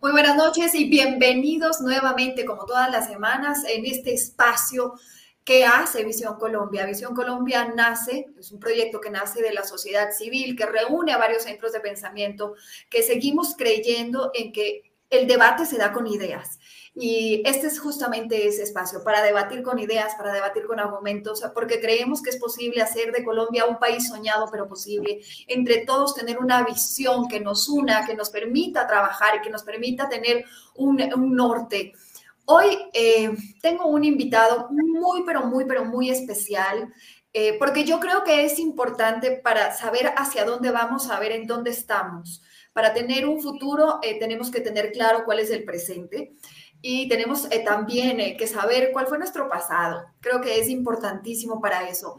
Muy buenas noches y bienvenidos nuevamente, como todas las semanas, en este espacio que hace Visión Colombia. Visión Colombia nace, es un proyecto que nace de la sociedad civil, que reúne a varios centros de pensamiento, que seguimos creyendo en que el debate se da con ideas. Y este es justamente ese espacio para debatir con ideas, para debatir con argumentos, porque creemos que es posible hacer de Colombia un país soñado pero posible, entre todos tener una visión que nos una, que nos permita trabajar y que nos permita tener un, norte. Hoy eh, tengo un invitado muy, pero muy, pero muy especial. Eh, porque yo creo que es importante para saber hacia dónde vamos, saber en dónde estamos. Para tener un futuro eh, tenemos que tener claro cuál es el presente y tenemos eh, también eh, que saber cuál fue nuestro pasado. Creo que es importantísimo para eso.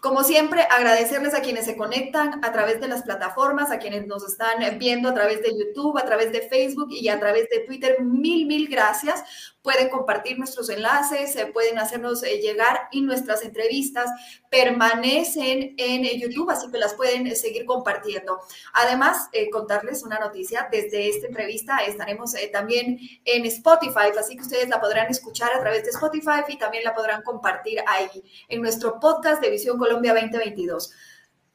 Como siempre, agradecerles a quienes se conectan a través de las plataformas, a quienes nos están viendo a través de YouTube, a través de Facebook y a través de Twitter. Mil, mil gracias pueden compartir nuestros enlaces, pueden hacernos eh, llegar y nuestras entrevistas permanecen en eh, YouTube, así que las pueden eh, seguir compartiendo. Además, contarles una noticia, desde esta entrevista estaremos también en Spotify, así que ustedes la podrán escuchar a través de Spotify y también la podrán compartir ahí en nuestro podcast de Visión Colombia 2022.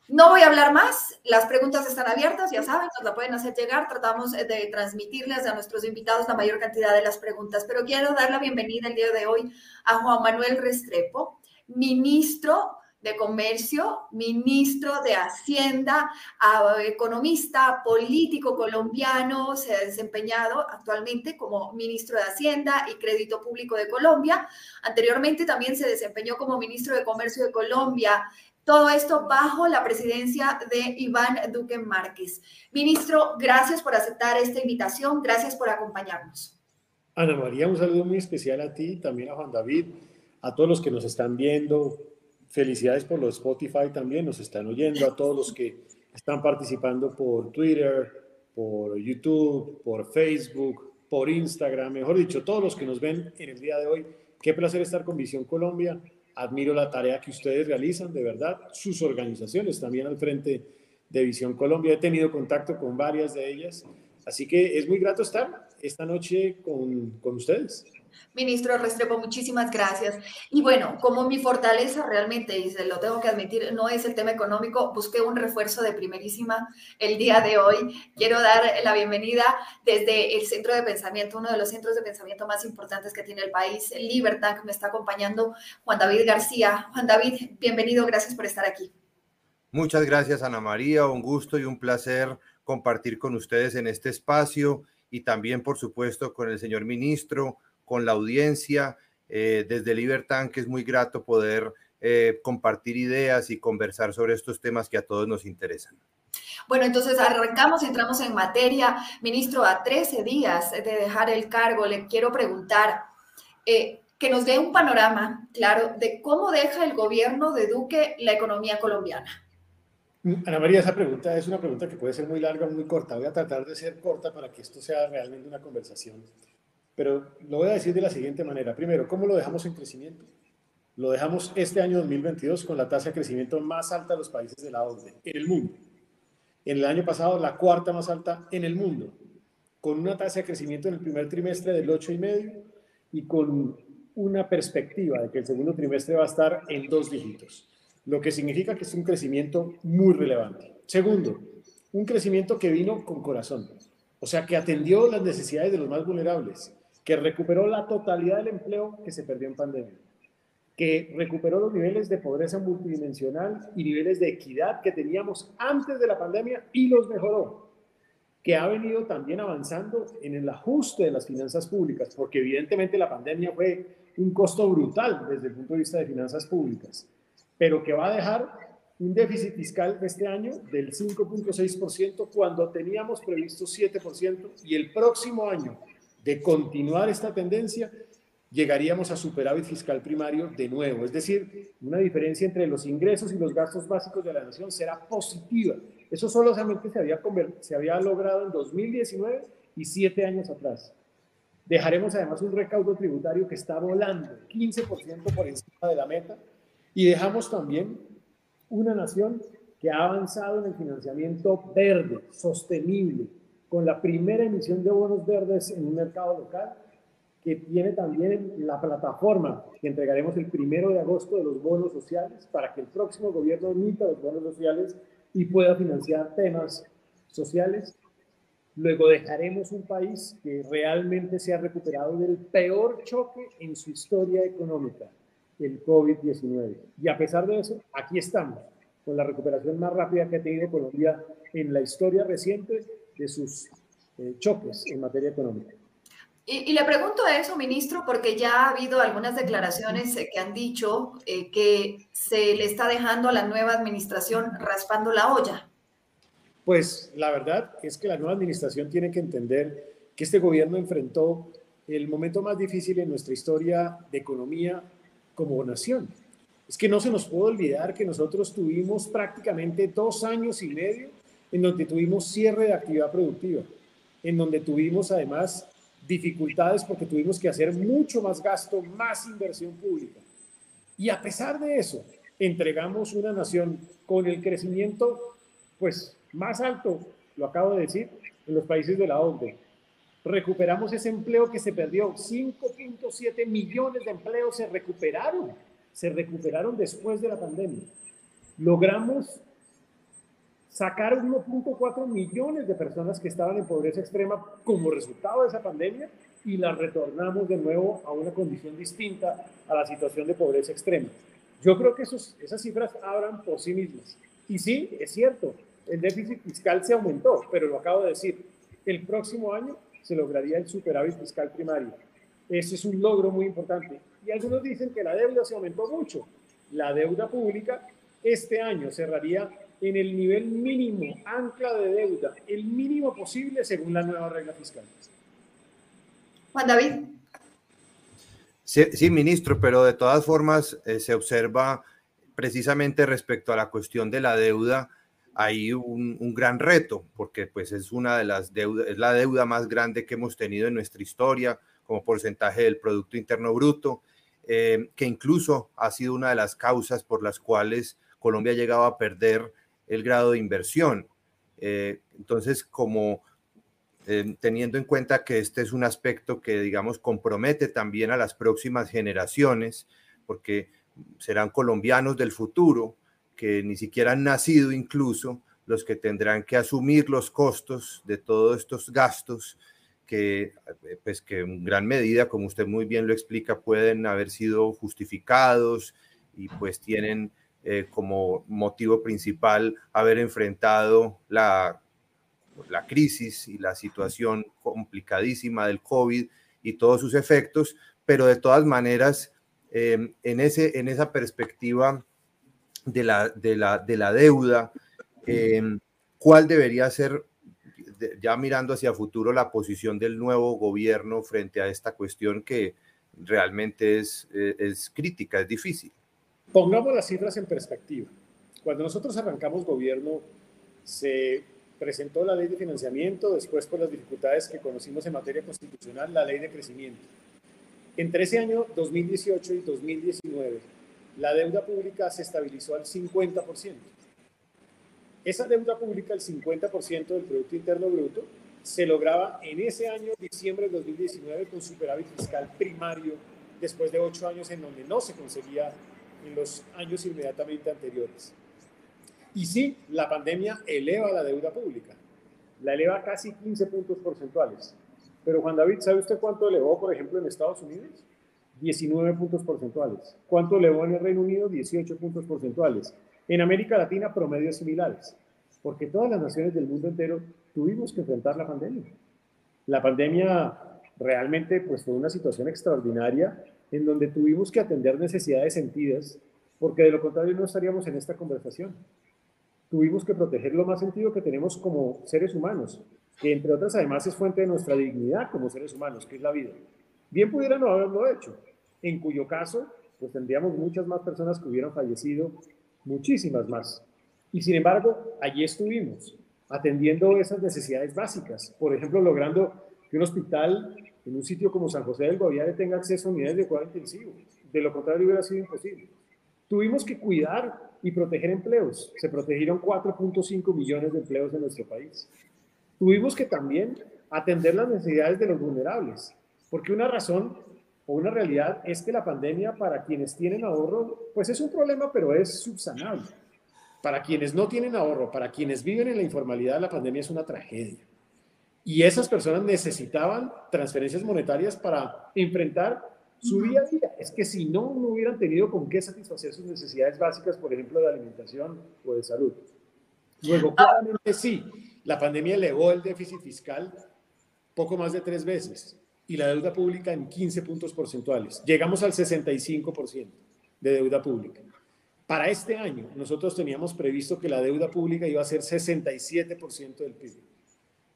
No voy a hablar más, las preguntas están abiertas, ya saben, nos la pueden hacer llegar, tratamos de transmitirles a nuestros invitados la mayor cantidad de las preguntas, pero quiero dar la bienvenida el día de hoy a Juan Manuel Restrepo, ministro de Comercio, ministro de Hacienda, economista, político colombiano, se ha desempeñado actualmente como ministro de Hacienda y Crédito Público de Colombia. Anteriormente también se desempeñó como ministro de Comercio de Colombia todo esto bajo la presidencia de Iván Duque Márquez. Ministro, gracias por aceptar esta invitación, gracias por acompañarnos. Ana María, un saludo muy especial a ti, también a Juan David, a todos los que nos están viendo. Felicidades por los Spotify también, nos están oyendo, a todos los que están participando por Twitter, por YouTube, por Facebook, por Instagram, mejor dicho, todos los que nos ven en el día de hoy. Qué placer estar con Visión Colombia admiro la tarea que ustedes realizan, de verdad, sus organizaciones también al frente de Visión Colombia. He tenido contacto con varias de ellas, así que es muy grato estar esta noche con, con ustedes. Ministro Restrepo, muchísimas gracias. Y bueno, como mi fortaleza realmente, y se lo tengo que admitir, no es el tema económico, busqué un refuerzo de primerísima el día de hoy. Quiero dar la bienvenida desde el centro de pensamiento, uno de los centros de pensamiento más importantes que tiene el país, Libertad, que me está acompañando Juan David García. Juan David, bienvenido, gracias por estar aquí. Muchas gracias, Ana María, un gusto y un placer compartir con ustedes en este espacio y también, por supuesto, con el señor ministro con la audiencia eh, desde Libertad, que es muy grato poder eh, compartir ideas y conversar sobre estos temas que a todos nos interesan. Bueno, entonces arrancamos, entramos en materia. Ministro, a 13 días de dejar el cargo, le quiero preguntar eh, que nos dé un panorama claro de cómo deja el gobierno de Duque la economía colombiana. Ana María, esa pregunta es una pregunta que puede ser muy larga o muy corta. Voy a tratar de ser corta para que esto sea realmente una conversación pero lo voy a decir de la siguiente manera. Primero, ¿cómo lo dejamos en crecimiento? Lo dejamos este año 2022 con la tasa de crecimiento más alta de los países de la OCDE en el mundo. En el año pasado, la cuarta más alta en el mundo, con una tasa de crecimiento en el primer trimestre del 8,5 y con una perspectiva de que el segundo trimestre va a estar en dos dígitos, lo que significa que es un crecimiento muy relevante. Segundo, un crecimiento que vino con corazón, o sea, que atendió las necesidades de los más vulnerables, que recuperó la totalidad del empleo que se perdió en pandemia, que recuperó los niveles de pobreza multidimensional y niveles de equidad que teníamos antes de la pandemia y los mejoró, que ha venido también avanzando en el ajuste de las finanzas públicas, porque evidentemente la pandemia fue un costo brutal desde el punto de vista de finanzas públicas, pero que va a dejar un déficit fiscal este año del 5.6% cuando teníamos previsto 7% y el próximo año de continuar esta tendencia, llegaríamos a superávit fiscal primario de nuevo. Es decir, una diferencia entre los ingresos y los gastos básicos de la nación será positiva. Eso solamente se había, se había logrado en 2019 y siete años atrás. Dejaremos además un recaudo tributario que está volando 15% por encima de la meta y dejamos también una nación que ha avanzado en el financiamiento verde, sostenible, con la primera emisión de bonos verdes en un mercado local, que tiene también la plataforma que entregaremos el primero de agosto de los bonos sociales para que el próximo gobierno emita los bonos sociales y pueda financiar temas sociales. Luego dejaremos un país que realmente se ha recuperado del peor choque en su historia económica, el COVID-19. Y a pesar de eso, aquí estamos, con la recuperación más rápida que ha tenido Colombia en la historia reciente de sus eh, choques en materia económica. Y, le pregunto eso, ministro, porque ya ha habido algunas declaraciones eh, que han dicho eh, que se le está dejando a la nueva administración raspando la olla. Pues la verdad es que la nueva administración tiene que entender que este gobierno enfrentó el momento más difícil en nuestra historia de economía como nación. Es que no se nos puede olvidar que nosotros tuvimos prácticamente dos años y medio en donde tuvimos cierre de actividad productiva, en donde tuvimos además dificultades porque tuvimos que hacer mucho más gasto, más inversión pública. Y a pesar de eso, entregamos una nación con el crecimiento pues más alto, lo acabo de decir, en los países de la OCDE. Recuperamos ese empleo que se perdió, 5.7 millones de empleos se recuperaron, se recuperaron después de la pandemia. Logramos sacar 1.4 millones de personas que estaban en pobreza extrema como resultado de esa pandemia y las retornamos de nuevo a una condición distinta a la situación de pobreza extrema. Yo creo que esos, esas cifras hablan por sí mismas. Y sí, es cierto, el déficit fiscal se aumentó, pero lo acabo de decir, el próximo año se lograría el superávit fiscal primario. Ese es un logro muy importante. Y algunos dicen que la deuda se aumentó mucho. La deuda pública este año cerraría en el nivel mínimo, ancla de deuda, el mínimo posible según la nueva regla fiscal. Juan David. Sí, ministro, pero de todas formas eh, se observa precisamente respecto a la cuestión de la deuda, hay un, gran reto, porque pues es una de las deudas, es la deuda más grande que hemos tenido en nuestra historia como porcentaje del Producto Interno Bruto, eh, que incluso ha sido una de las causas por las cuales Colombia ha llegado a perder el grado de inversión. Eh, entonces, como eh, teniendo en cuenta que este es un aspecto que, digamos, compromete también a las próximas generaciones, porque serán colombianos del futuro, que ni siquiera han nacido incluso, los que tendrán que asumir los costos de todos estos gastos que, pues que en gran medida, como usted muy bien lo explica, pueden haber sido justificados y pues tienen eh, como motivo principal haber enfrentado la, la crisis y la situación complicadísima del COVID y todos sus efectos, pero de todas maneras, em, en, ese, en esa perspectiva de la, de la, de la deuda, em, ¿cuál debería ser, ya mirando hacia futuro, la posición del nuevo gobierno frente a esta cuestión que realmente es, eh, es crítica, es difícil? Pongamos las cifras en perspectiva. Cuando nosotros arrancamos gobierno, se presentó la ley de financiamiento, después por las dificultades que conocimos en materia constitucional, la ley de crecimiento. Entre ese año 2018 y 2019, la deuda pública se estabilizó al 50%. Esa deuda pública, el 50% del Producto Interno Bruto, se lograba en ese año, diciembre de 2019, con superávit fiscal primario, después de ocho años en donde no se conseguía en los años inmediatamente anteriores. Y sí, la pandemia eleva la deuda pública, la eleva casi 15 puntos porcentuales. Pero Juan David, ¿sabe usted cuánto elevó, por ejemplo, en Estados Unidos? 19 puntos porcentuales. ¿Cuánto elevó en el Reino Unido? 18 puntos porcentuales. En América Latina, promedios similares. Porque todas las naciones del mundo entero tuvimos que enfrentar la pandemia. La pandemia realmente pues, fue una situación extraordinaria en donde tuvimos que atender necesidades sentidas, porque de lo contrario no estaríamos en esta conversación. Tuvimos que proteger lo más sentido que tenemos como seres humanos, que entre otras además es fuente de nuestra dignidad como seres humanos, que es la vida. Bien pudiera no haberlo hecho, en cuyo caso, pues tendríamos muchas más personas que hubieran fallecido, muchísimas más. Y sin embargo, allí estuvimos, atendiendo esas necesidades básicas, por ejemplo, logrando que un hospital en un sitio como San José del Guaviare tenga acceso a unidades de cuidado intensivo. De lo contrario, hubiera sido imposible. Tuvimos que cuidar y proteger empleos. Se protegieron 4.5 millones de empleos en nuestro país. tuvimos que también atender las necesidades de los vulnerables, porque una razón o una realidad es que la pandemia para quienes tienen ahorro, pues es un problema, pero es subsanable. Para quienes no tienen ahorro, para quienes viven en la informalidad, la pandemia es una tragedia. Y esas personas necesitaban transferencias monetarias para enfrentar su día a día. Es que si no, no hubieran tenido con qué satisfacer sus necesidades básicas, por ejemplo, de alimentación o de salud. Luego, claramente sí, la pandemia elevó el déficit fiscal poco más de tres veces y la deuda pública en 15 puntos porcentuales. Llegamos al 65% de deuda pública. Para este año, nosotros teníamos previsto que la deuda pública iba a ser 67% del PIB.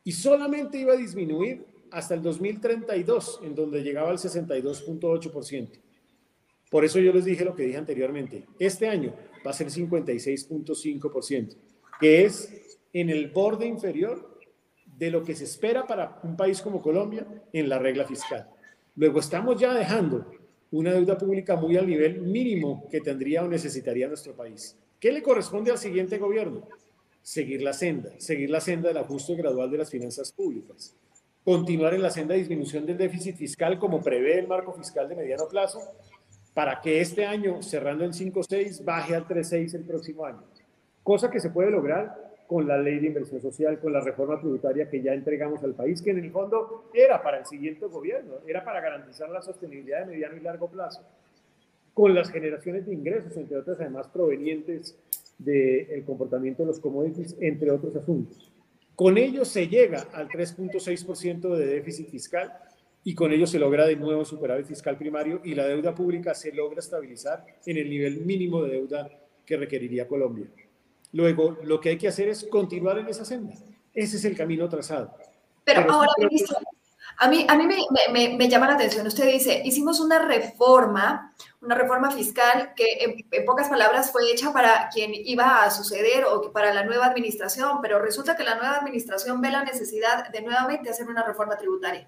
Y solamente iba a disminuir hasta el 2032, en donde llegaba al 62.8%. Por eso yo les dije lo que dije anteriormente. Este año va a ser 56.5%, que es en el borde inferior de lo que se espera para un país como Colombia en la regla fiscal. Luego estamos ya dejando una deuda pública muy al nivel mínimo que tendría o necesitaría nuestro país. ¿Qué le corresponde al siguiente gobierno? Seguir la senda, seguir la senda del ajuste gradual de las finanzas públicas, continuar en la senda de disminución del déficit fiscal como prevé el marco fiscal de mediano plazo, para que este año, cerrando en 5.6, baje al 3.6 el próximo año. Cosa que se puede lograr con la ley de inversión social, con la reforma tributaria que ya entregamos al país, que en el fondo era para el siguiente gobierno, era para garantizar la sostenibilidad de mediano y largo plazo, con las generaciones de ingresos, entre otras además provenientes del comportamiento de los commodities, entre otros asuntos. Con ello se llega al 3.6% de déficit fiscal y con ello se logra de nuevo superávit fiscal primario y la deuda pública se logra estabilizar en el nivel mínimo de deuda que requeriría Colombia. Luego, lo que hay que hacer es continuar en esa senda. Ese es el camino trazado. Pero, ahora, ministro, a mí, a mí me, me, llama la atención. Usted dice, hicimos una reforma, una reforma fiscal que en, pocas palabras fue hecha para quien iba a suceder o para la nueva administración, pero resulta que la nueva administración ve la necesidad de nuevamente hacer una reforma tributaria.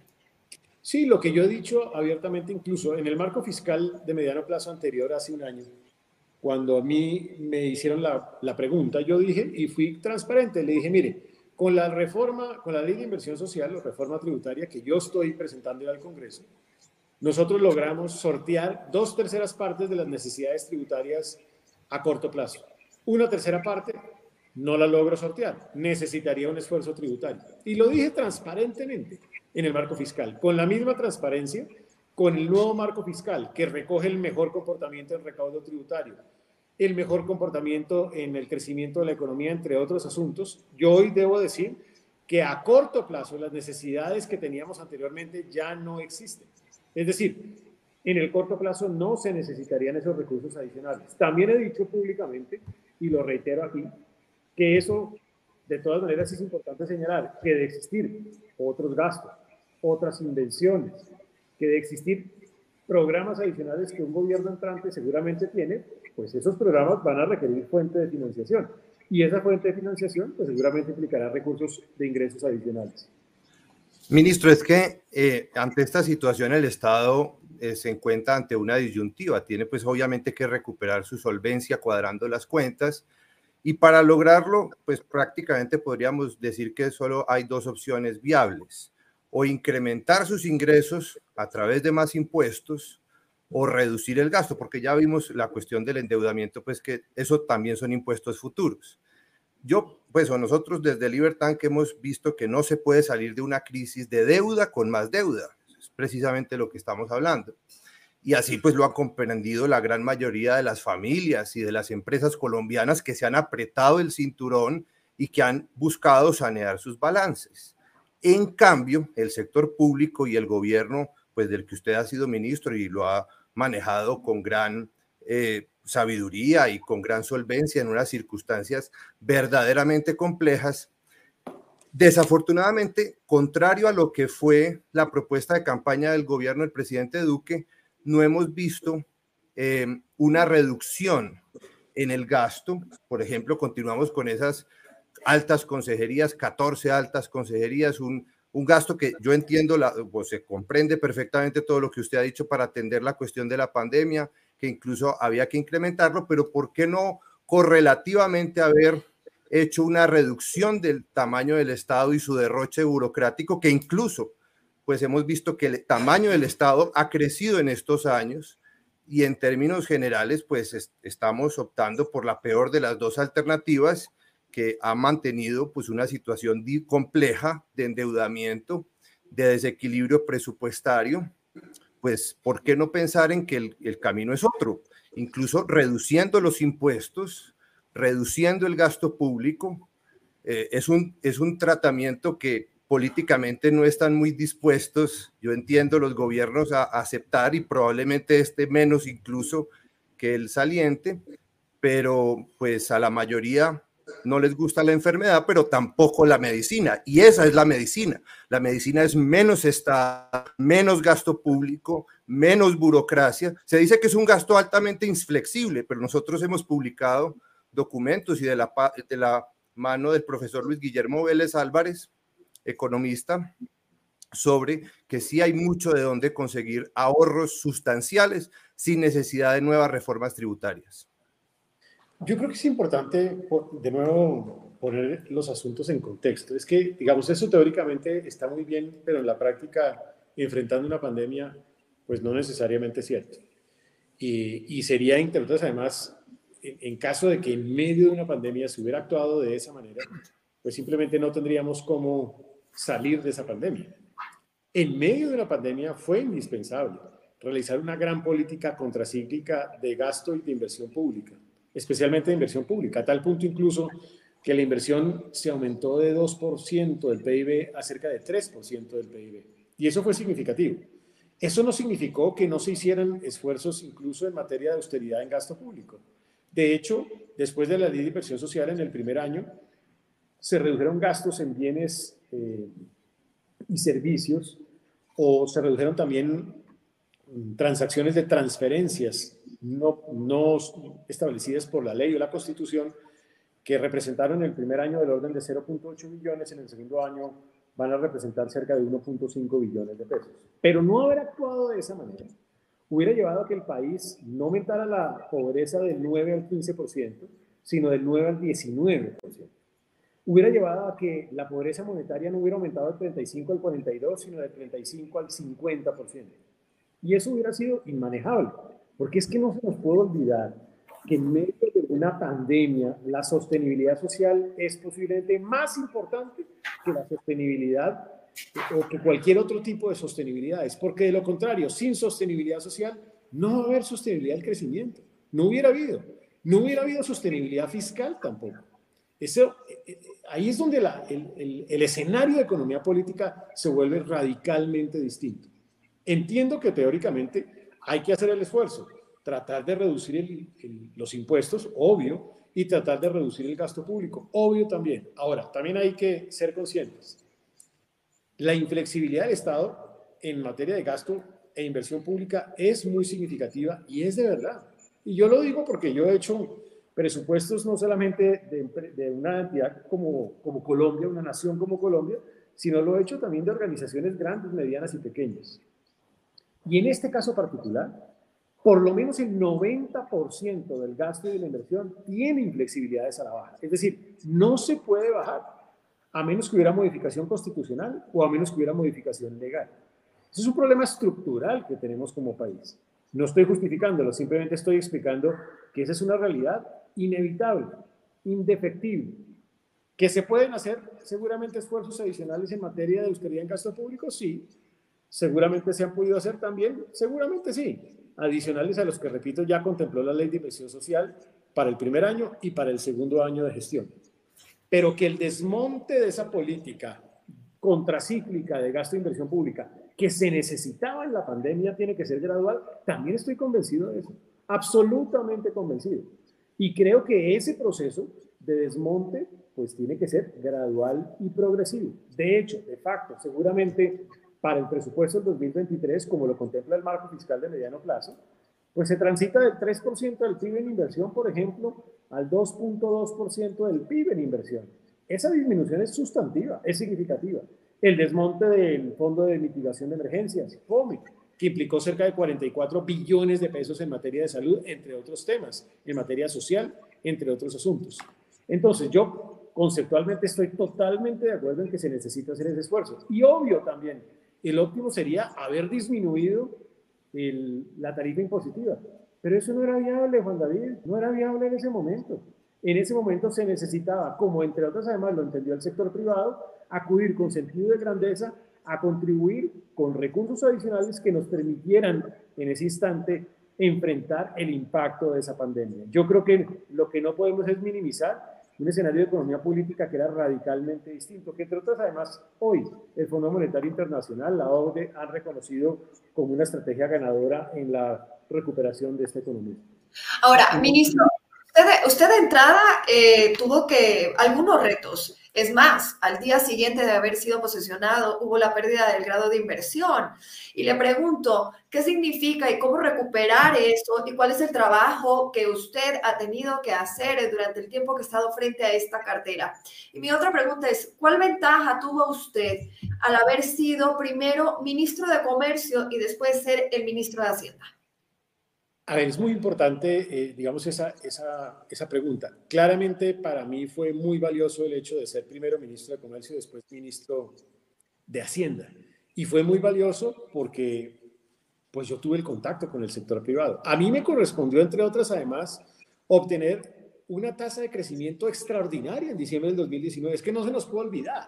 Sí, lo que yo he dicho abiertamente, incluso en el marco fiscal de mediano plazo anterior, hace un año, cuando a mí me hicieron la, la, pregunta, yo dije, y fui transparente, le dije, mire, con la reforma, con la ley de inversión social o reforma tributaria que yo estoy presentando al Congreso, nosotros logramos sortear dos terceras partes de las necesidades tributarias a corto plazo. Una tercera parte no la logro sortear, necesitaría un esfuerzo tributario. Y lo dije transparentemente en el marco fiscal, con la misma transparencia, con el nuevo marco fiscal que recoge el mejor comportamiento en recaudo tributario, el mejor comportamiento en el crecimiento de la economía, entre otros asuntos. Yo hoy debo decir que a corto plazo las necesidades que teníamos anteriormente ya no existen. Es decir, en el corto plazo no se necesitarían esos recursos adicionales. También he dicho públicamente, y lo reitero aquí, que eso, de todas maneras, es importante señalar, que de existir otros gastos, otras invenciones, que de existir programas adicionales que un gobierno entrante seguramente tiene, pues esos programas van a requerir fuente de financiación. Y esa fuente de financiación, pues seguramente implicará recursos de ingresos adicionales. Ministro, es que eh, ante esta situación el Estado eh, se encuentra ante una disyuntiva. Tiene pues obviamente que recuperar su solvencia cuadrando las cuentas. Y para lograrlo, pues prácticamente podríamos decir que solo hay dos opciones viables. O incrementar sus ingresos a través de más impuestos o reducir el gasto, porque ya vimos la cuestión del endeudamiento, pues que eso también son impuestos futuros. Yo, pues, o nosotros desde Libertad que hemos visto que no se puede salir de una crisis de deuda con más deuda, es precisamente lo que estamos hablando. Y así pues lo ha comprendido la gran mayoría de las familias y de las empresas colombianas que se han apretado el cinturón y que han buscado sanear sus balances. En cambio, el sector público y el gobierno, pues del que usted ha sido ministro y lo ha manejado con gran eh, sabiduría y con gran solvencia en unas circunstancias verdaderamente complejas. Desafortunadamente, contrario a lo que fue la propuesta de campaña del gobierno del presidente Duque, no hemos visto em, una reducción en el gasto. Por ejemplo, continuamos con esas altas consejerías, 14 altas consejerías, un un gasto que yo entiendo, la, pues se comprende perfectamente todo lo que usted ha dicho para atender la cuestión de la pandemia, que incluso había que incrementarlo, pero ¿por qué no correlativamente haber hecho una reducción del tamaño del Estado y su derroche burocrático, que incluso, pues hemos visto que el tamaño del Estado ha crecido en estos años y en términos generales, pues estamos optando por la peor de las dos alternativas que ha mantenido pues una situación compleja de endeudamiento, de desequilibrio presupuestario, pues ¿por qué no pensar en que el, camino es otro? Incluso reduciendo los impuestos, reduciendo el gasto público, eh, es, un, es un tratamiento que políticamente no están muy dispuestos, yo entiendo, los gobiernos a, aceptar y probablemente este menos incluso que el saliente, pero pues a la mayoría no les gusta la enfermedad, pero tampoco la medicina. Y esa es la medicina. La medicina es menos Estado, menos gasto público, menos burocracia. Se dice que es un gasto altamente inflexible, pero nosotros hemos publicado documentos y de la, de la mano del profesor Luis Guillermo Vélez Álvarez, economista, sobre que sí hay mucho de dónde conseguir ahorros sustanciales sin necesidad de nuevas reformas tributarias. Yo creo que es importante, de nuevo, poner los asuntos en contexto. Es que, digamos, eso teóricamente está muy bien, pero en la práctica, enfrentando una pandemia, pues no necesariamente es cierto. Y, sería, entre otras, además, en, caso de que en medio de una pandemia se hubiera actuado de esa manera, pues simplemente no tendríamos cómo salir de esa pandemia. En medio de una pandemia fue indispensable realizar una gran política contracíclica de gasto y de inversión pública especialmente de inversión pública, a tal punto incluso que la inversión se aumentó de 2% del PIB a cerca de 3% del PIB. Y eso fue significativo. Eso no significó que no se hicieran esfuerzos incluso en materia de austeridad en gasto público. De hecho, después de la ley de inversión social en el primer año, se redujeron gastos en bienes eh, y servicios o se redujeron también transacciones de transferencias no, no establecidas por la ley o la constitución, que representaron en el primer año del orden de 0.8 billones, en el segundo año van a representar cerca de 1.5 billones de pesos. Pero no haber actuado de esa manera hubiera llevado a que el país no aumentara la pobreza del 9 al 15%, sino del 9 al 19%. Hubiera llevado a que la pobreza monetaria no hubiera aumentado del 35 al 42, sino del 35 al 50%. Y eso hubiera sido inmanejable. Porque es que no se nos puede olvidar que en medio de una pandemia la sostenibilidad social es posiblemente más importante que la sostenibilidad o que cualquier otro tipo de sostenibilidad. Es porque de lo contrario, sin sostenibilidad social no va a haber sostenibilidad del crecimiento. No hubiera habido. No hubiera habido sostenibilidad fiscal tampoco. Eso, eh, eh, ahí es donde la, el, el escenario de economía política se vuelve radicalmente distinto. Entiendo que teóricamente hay que hacer el esfuerzo, tratar de reducir los impuestos, obvio, y tratar de reducir el gasto público, obvio también. Ahora, también hay que ser conscientes. La inflexibilidad del Estado en materia de gasto e inversión pública es muy significativa y es de verdad. Y yo lo digo porque yo he hecho presupuestos no solamente de, una entidad como, como Colombia, una nación como Colombia, sino lo he hecho también de organizaciones grandes, medianas y pequeñas. Y en este caso particular, por lo menos el 90% del gasto y de la inversión tiene inflexibilidades a la baja. Es decir, no se puede bajar a menos que hubiera modificación constitucional o a menos que hubiera modificación legal. Ese es un problema estructural que tenemos como país. No estoy justificándolo, simplemente estoy explicando que esa es una realidad inevitable, indefectible. ¿Que se pueden hacer seguramente esfuerzos adicionales en materia de austeridad en gasto público? Sí, seguramente se han podido hacer también, seguramente sí, adicionales a los que, repito, ya contempló la ley de inversión social para el primer año y para el segundo año de gestión. Pero que el desmonte de esa política contracíclica de gasto e inversión pública que se necesitaba en la pandemia tiene que ser gradual, también estoy convencido de eso, absolutamente convencido. Y creo que ese proceso de desmonte pues tiene que ser gradual y progresivo. De hecho, de facto, seguramente para el presupuesto del 2023, como lo contempla el marco fiscal de mediano plazo, pues se transita del 3% del PIB en inversión, por ejemplo, al 2.2% del PIB en inversión. Esa disminución es sustantiva, es significativa. El desmonte del Fondo de Mitigación de Emergencias, FOME, que implicó cerca de 44 billones de pesos en materia de salud, entre otros temas, en materia social, entre otros asuntos. Entonces, yo conceptualmente estoy totalmente de acuerdo en que se necesita hacer ese esfuerzo. Y obvio también, el óptimo sería haber disminuido la tarifa impositiva. Pero eso no era viable, Juan David, no era viable en ese momento. En ese momento se necesitaba, como entre otras además lo entendió el sector privado, acudir con sentido de grandeza a contribuir con recursos adicionales que nos permitieran en ese instante enfrentar el impacto de esa pandemia. Yo creo que lo que no podemos es minimizar un escenario de economía política que era radicalmente distinto, que entre otras además hoy el Fondo Monetario Internacional, la OCDE, han reconocido como una estrategia ganadora en la recuperación de esta economía. Ahora, ministro, usted, usted de entrada eh, tuvo que algunos retos es más, al día siguiente de haber sido posesionado hubo la pérdida del grado de inversión. Y le pregunto, ¿qué significa y cómo recuperar eso? ¿Y cuál es el trabajo que usted ha tenido que hacer durante el tiempo que ha estado frente a esta cartera? Y mi otra pregunta es, ¿cuál ventaja tuvo usted al haber sido primero ministro de Comercio y después ser el ministro de Hacienda? A ver, es muy importante, eh, digamos, esa, esa, esa, pregunta. Claramente para mí fue muy valioso el hecho de ser primero ministro de Comercio y después ministro de Hacienda. Y fue muy valioso porque pues yo tuve el contacto con el sector privado. A mí me correspondió, entre otras, además, obtener una tasa de crecimiento extraordinaria en diciembre del 2019. Es que no se nos puede olvidar.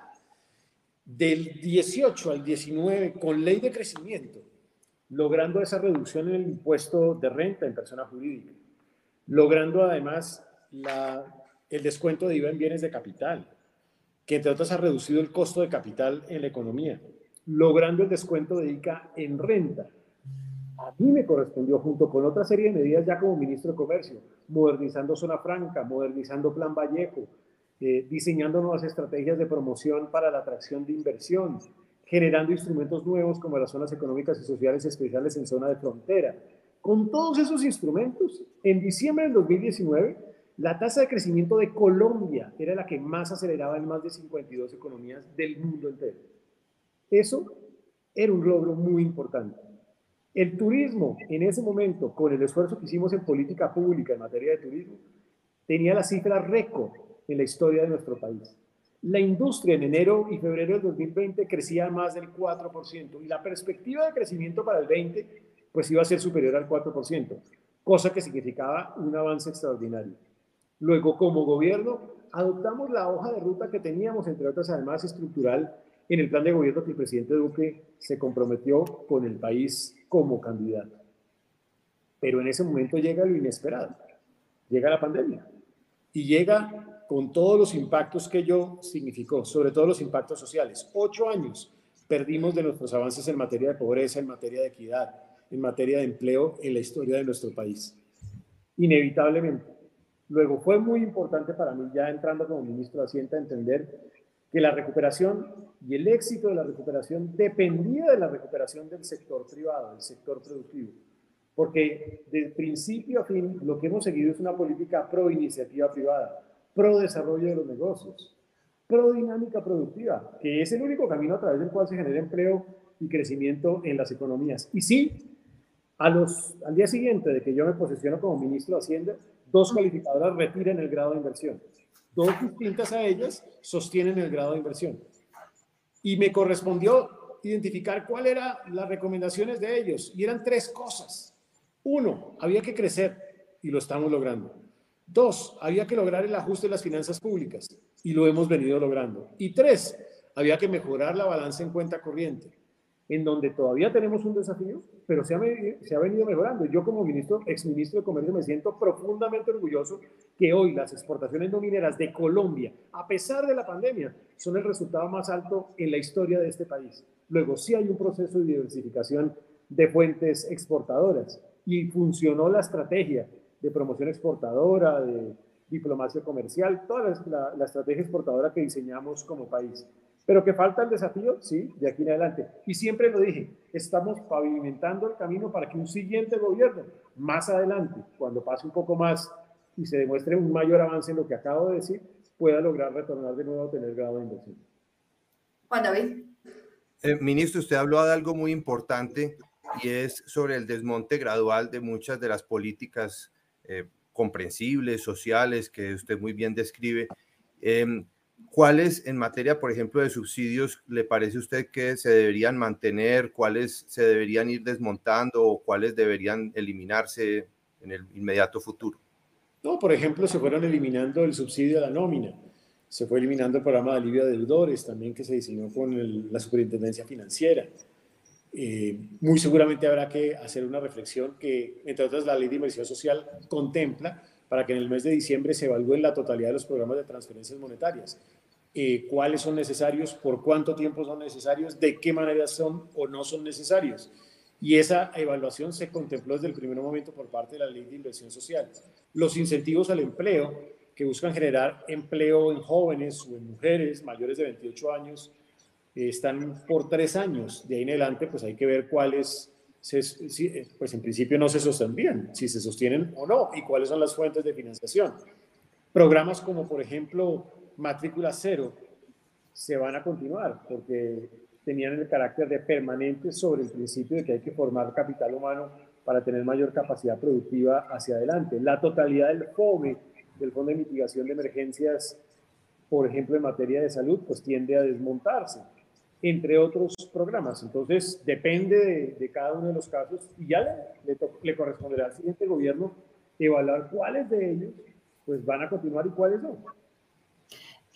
Del 18 al 19, con ley de crecimiento, logrando esa reducción en el impuesto de renta en persona jurídica, logrando además el descuento de IVA en bienes de capital, que entre otras ha reducido el costo de capital en la economía, logrando el descuento de ICA en renta. A mí me correspondió, junto con otra serie de medidas ya como ministro de Comercio, modernizando Zona Franca, modernizando Plan Vallejo, eh, diseñando nuevas estrategias de promoción para la atracción de inversión, generando instrumentos nuevos como las zonas económicas y sociales especiales en zona de frontera. Con todos esos instrumentos, en diciembre del 2019, la tasa de crecimiento de Colombia era la que más aceleraba en más de 52 economías del mundo entero. Eso era un logro muy importante. El turismo, en ese momento, con el esfuerzo que hicimos en política pública en materia de turismo, tenía la cifra récord en la historia de nuestro país. La industria en enero y febrero del 2020 crecía más del 4% y la perspectiva de crecimiento para el 20 pues iba a ser superior al 4%, cosa que significaba un avance extraordinario. Luego, como gobierno, adoptamos la hoja de ruta que teníamos, entre otras además estructural, en el plan de gobierno que el presidente Duque se comprometió con el país como candidato. Pero en ese momento llega lo inesperado, llega la pandemia y llega con todos los impactos que ello significó, sobre todo los impactos sociales. Ocho años perdimos de nuestros avances en materia de pobreza, en materia de equidad, en materia de empleo en la historia de nuestro país. Inevitablemente. Luego fue muy importante para mí, ya entrando como ministro de Hacienda, entender que la recuperación y el éxito de la recuperación dependía de la recuperación del sector privado, del sector productivo. Porque de principio a fin lo que hemos seguido es una política pro iniciativa privada pro desarrollo de los negocios, pro dinámica productiva, que es el único camino a través del cual se genera empleo y crecimiento en las economías. Y sí, a los, al día siguiente de que yo me posesiono como ministro de Hacienda, dos calificadoras retiran el grado de inversión. Dos distintas a ellas sostienen el grado de inversión. Y me correspondió identificar cuáles eran las recomendaciones de ellos. Y eran tres cosas. Uno, había que crecer y lo estamos logrando. Dos, había que lograr el ajuste de las finanzas públicas y lo hemos venido logrando. Y tres, había que mejorar la balanza en cuenta corriente, en donde todavía tenemos un desafío, pero se ha, venido mejorando. Yo como ministro, exministro de Comercio me siento profundamente orgulloso que hoy las exportaciones no mineras de Colombia, a pesar de la pandemia, son el resultado más alto en la historia de este país. Luego sí hay un proceso de diversificación de fuentes exportadoras y funcionó la estrategia de promoción exportadora, de diplomacia comercial, toda la, estrategia exportadora que diseñamos como país. Pero que falta el desafío, sí, de aquí en adelante. Y siempre lo dije, estamos pavimentando el camino para que un siguiente gobierno, más adelante, cuando pase un poco más y se demuestre un mayor avance en lo que acabo de decir, pueda lograr retornar de nuevo a tener grado de inversión. Juan David. Eh, ministro, usted habló de algo muy importante y es sobre el desmonte gradual de muchas de las políticas eh, comprensibles, sociales, que usted muy bien describe. Em, ¿Cuáles en materia, por ejemplo, de subsidios le parece a usted que se deberían mantener? ¿Cuáles se deberían ir desmontando o cuáles deberían eliminarse en el inmediato futuro? No, por ejemplo, se fueron eliminando el subsidio a la nómina, se fue eliminando el programa de alivio de deudores también que se diseñó con la superintendencia financiera. Eh, muy seguramente habrá que hacer una reflexión que, entre otras, la ley de inversión social contempla para que en el mes de diciembre se evalúen la totalidad de los programas de transferencias monetarias. Eh, cuáles son necesarios, por cuánto tiempo son necesarios, de qué manera son o no son necesarios. Y esa evaluación se contempló desde el primer momento por parte de la ley de inversión social. Los incentivos al empleo, que buscan generar empleo en jóvenes o en mujeres mayores de 28 años, están por tres años. De ahí en adelante, pues hay que ver cuáles eh, pues en principio no se sostendrían, si se sostienen o no, y cuáles son las fuentes de financiación. Programas como, por ejemplo, Matrícula Cero se van a continuar porque tenían el carácter de permanente sobre el principio de que hay que formar capital humano para tener mayor capacidad productiva hacia adelante. La totalidad del FOME, del Fondo de Mitigación de Emergencias, por ejemplo, en materia de salud, pues tiende a desmontarse entre otros programas. Entonces, depende de, cada uno de los casos y ya le, le, corresponderá al siguiente gobierno evaluar cuáles de ellos pues van a continuar y cuáles no.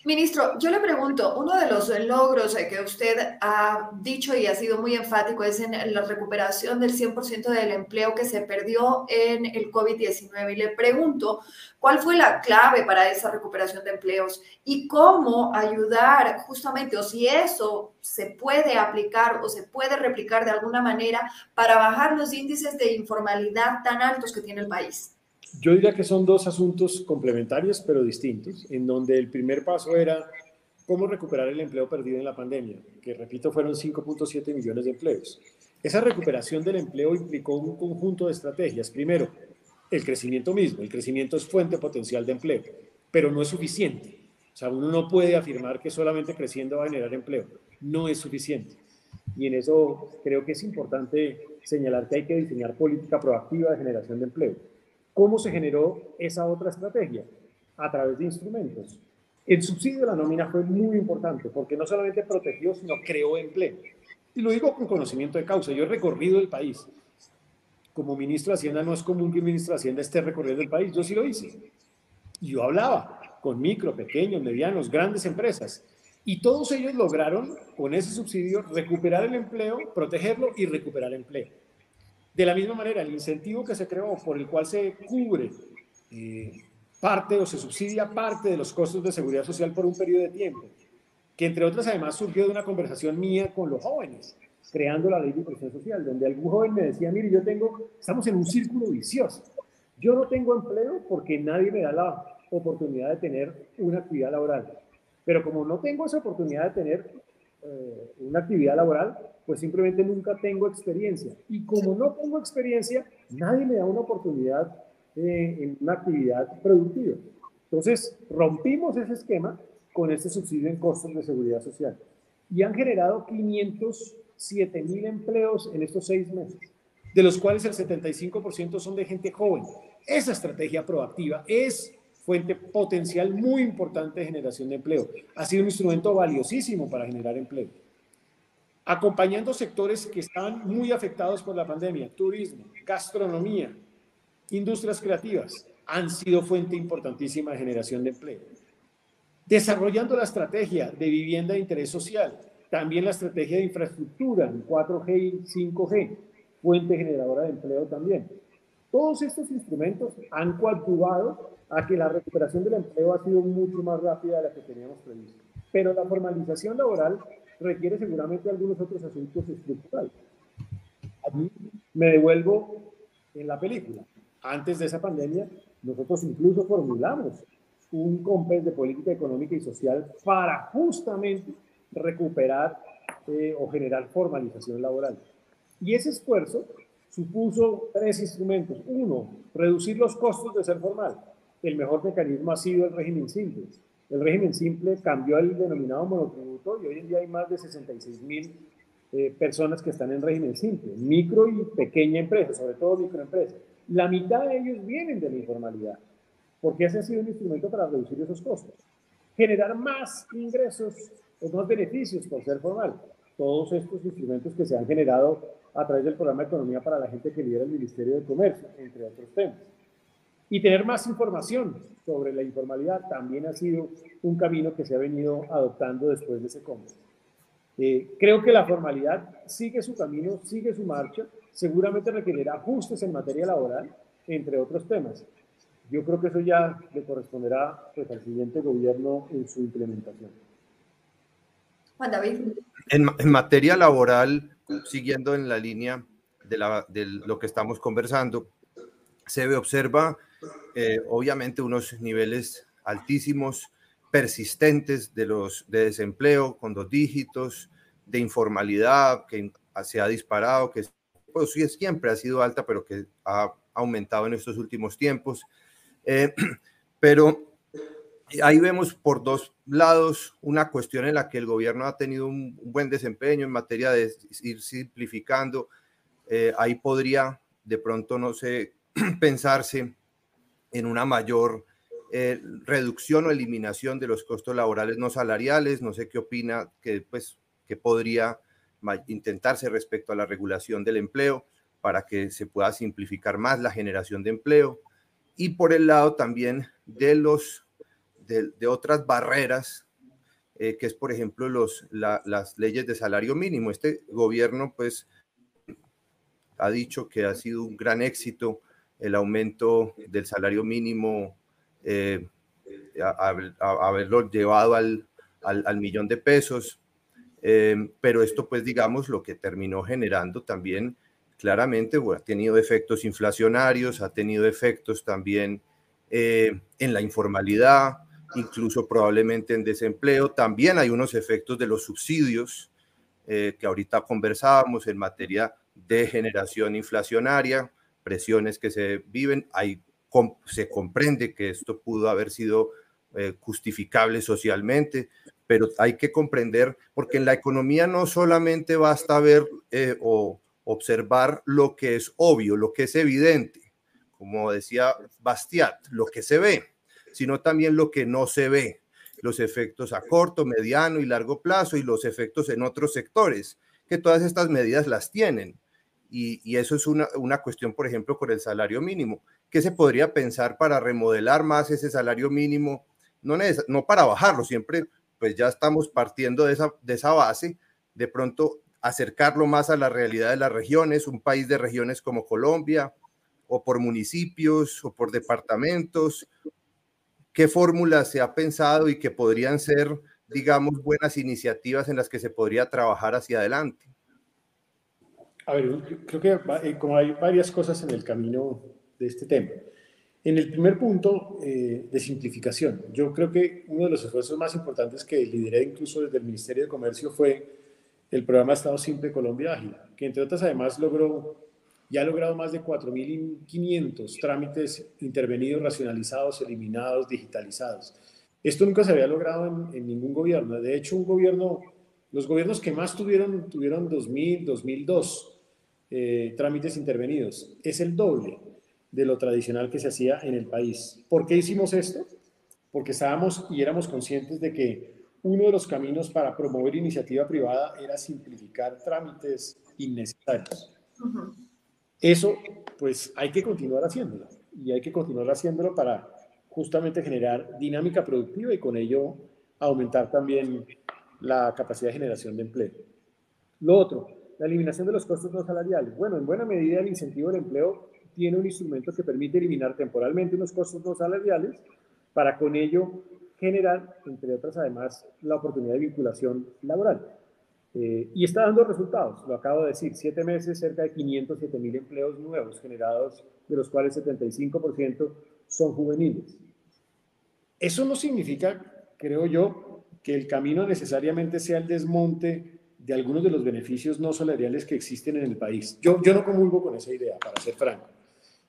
Ministro, yo le pregunto, uno de los logros que usted ha dicho y ha sido muy enfático es en la recuperación del 100% del empleo que se perdió en el COVID-19. Y le pregunto, ¿cuál fue la clave para esa recuperación de empleos y cómo ayudar justamente, o si eso se puede aplicar o se puede replicar de alguna manera para bajar los índices de informalidad tan altos que tiene el país? Yo diría que son dos asuntos complementarios pero distintos, en donde el primer paso era cómo recuperar el empleo perdido en la pandemia, que repito fueron 5.7 millones de empleos. Esa recuperación del empleo implicó un conjunto de estrategias. Primero, el crecimiento mismo. El crecimiento es fuente potencial de empleo, pero no es suficiente. O sea, uno no puede afirmar que solamente creciendo va a generar empleo. No es suficiente. Y en eso creo que es importante señalar que hay que diseñar política proactiva de generación de empleo. ¿Cómo se generó esa otra estrategia? A través de instrumentos. El subsidio a la nómina fue muy importante porque no solamente protegió, sino creó empleo. Y lo digo con conocimiento de causa. Yo he recorrido el país. Como ministro de Hacienda no es común que un ministro de Hacienda esté recorriendo el país. Yo sí lo hice. Y yo hablaba con micro, pequeños, medianos, grandes empresas. Y todos ellos lograron, con ese subsidio, recuperar el empleo, protegerlo y recuperar empleo. De la misma manera, el incentivo que se creó por el cual se cubre eh, parte o se subsidia parte de los costos de seguridad social por un periodo de tiempo, que entre otras además surgió de una conversación mía con los jóvenes, creando la ley de protección social, donde algún joven me decía, mire, yo tengo, estamos en un círculo vicioso. Yo no tengo empleo porque nadie me da la oportunidad de tener una actividad laboral. Pero como no tengo esa oportunidad de tener eh, una actividad laboral, pues simplemente nunca tengo experiencia. Y como no tengo experiencia, nadie me da una oportunidad eh, en una actividad productiva. Entonces, rompimos ese esquema con este subsidio en costos de seguridad social. Y han generado 507 mil empleos en estos seis meses, de los cuales el 75% son de gente joven. Esa estrategia proactiva es fuente potencial muy importante de generación de empleo. Ha sido un instrumento valiosísimo para generar empleo acompañando sectores que estaban muy afectados por la pandemia, turismo, gastronomía, industrias creativas, han sido fuente importantísima de generación de empleo. Desarrollando la estrategia de vivienda de interés social, también la estrategia de infraestructura en 4G y 5G, fuente generadora de empleo también. Todos estos instrumentos han coadyuvado a que la recuperación del empleo ha sido mucho más rápida de la que teníamos previsto. Pero la formalización laboral requiere seguramente algunos otros asuntos estructurales. Allí me devuelvo en la película. Antes de esa pandemia, nosotros incluso formulamos un compés de política económica y social para justamente recuperar eh, o generar formalización laboral. Y ese esfuerzo supuso tres instrumentos. Uno, reducir los costos de ser formal. El mejor mecanismo ha sido el régimen simple el régimen simple cambió el denominado monotributo y hoy en día hay más de 66 mil eh, personas que están en régimen simple, micro y pequeña empresa, sobre todo microempresas. La mitad de ellos vienen de la informalidad, porque ese ha sido un instrumento para reducir esos costos. generar más ingresos o más beneficios por ser formal. Todos estos instrumentos que se han generado a través del programa de Economía para la gente que lidera el Ministerio de Comercio, entre otros temas. Y tener más información sobre la informalidad también ha sido un camino que se ha venido adoptando después de ese congreso. Eh, creo que la formalidad sigue su camino, sigue su marcha, seguramente requerirá ajustes en materia laboral, entre otros temas. Yo creo que eso ya le corresponderá pues, al siguiente gobierno en su implementación. Juan David. En, en materia laboral, siguiendo en la línea de, lo que estamos conversando, se observa eh, obviamente unos niveles altísimos, persistentes de, los, de desempleo con dos dígitos, de informalidad que se ha disparado, que pues, sí, siempre ha sido alta, pero que ha aumentado en estos últimos tiempos. Eh, pero ahí vemos por dos lados una cuestión en la que el gobierno ha tenido un, buen desempeño en materia de ir simplificando. Eh, ahí podría de pronto, no sé, pensarse en una mayor eh, reducción o eliminación de los costos laborales no salariales. No sé qué opina que, pues, que podría intentarse respecto a la regulación del empleo para que se pueda simplificar más la generación de empleo. Y por el lado también de, los, de, otras barreras, eh, que es, por ejemplo, los, las leyes de salario mínimo. Este gobierno, pues, ha dicho que ha sido un gran éxito el aumento del salario mínimo, eh, haberlo llevado al, al, millón de pesos. Eh, pero esto, pues, digamos, lo que terminó generando también claramente ha tenido efectos inflacionarios, ha tenido efectos también eh, en la informalidad, incluso probablemente en desempleo. También hay unos efectos de los subsidios que ahorita conversábamos en materia de generación inflacionaria presiones que se viven. Hay, se comprende que esto pudo haber sido eh, justificable socialmente, pero hay que comprender, porque en la economía no solamente basta ver eh, o observar lo que es obvio, lo que es evidente, como decía Bastiat, lo que se ve, sino también lo que no se ve, los efectos a corto, mediano y largo plazo y los efectos en otros sectores, que todas estas medidas las tienen. Y, eso es una, una, cuestión, por ejemplo, con el salario mínimo. ¿Qué se podría pensar para remodelar más ese salario mínimo? No, no para bajarlo, siempre pues ya estamos partiendo de esa, de esa base, de pronto acercarlo más a la realidad de las regiones, un país de regiones como Colombia, o por municipios, o por departamentos. ¿Qué fórmulas se ha pensado y que podrían ser, digamos, buenas iniciativas en las que se podría trabajar hacia adelante? A ver, creo que eh, como hay varias cosas en el camino de este tema. En el primer punto eh, de simplificación, yo creo que uno de los esfuerzos más importantes que lideré incluso desde el Ministerio de Comercio fue el programa Estado Simple Colombia Ágil, que entre otras además logró, ya ha logrado más de 4.500 trámites intervenidos, racionalizados, eliminados, digitalizados. Esto nunca se había logrado en, en ningún gobierno. De hecho, un gobierno, los gobiernos que más tuvieron, tuvieron 2000, 2002 eh, trámites intervenidos. Es el doble de lo tradicional que se hacía en el país. ¿Por qué hicimos esto? Porque estábamos y éramos conscientes de que uno de los caminos para promover iniciativa privada era simplificar trámites innecesarios. Eso, pues hay que continuar haciéndolo y hay que continuar haciéndolo para justamente generar dinámica productiva y con ello aumentar también la capacidad de generación de empleo. Lo otro, la eliminación de los costos no salariales. Bueno, en buena medida el incentivo del empleo tiene un instrumento que permite eliminar temporalmente unos costos no salariales para con ello generar, entre otras además, la oportunidad de vinculación laboral. Eh, y está dando resultados, lo acabo de decir, siete meses, cerca de 507 mil empleos nuevos generados, de los cuales 75% son juveniles. Eso no significa, creo yo, que el camino necesariamente sea el desmonte de algunos de los beneficios no salariales que existen en el país. Yo, yo no comulgo con esa idea, para ser franco.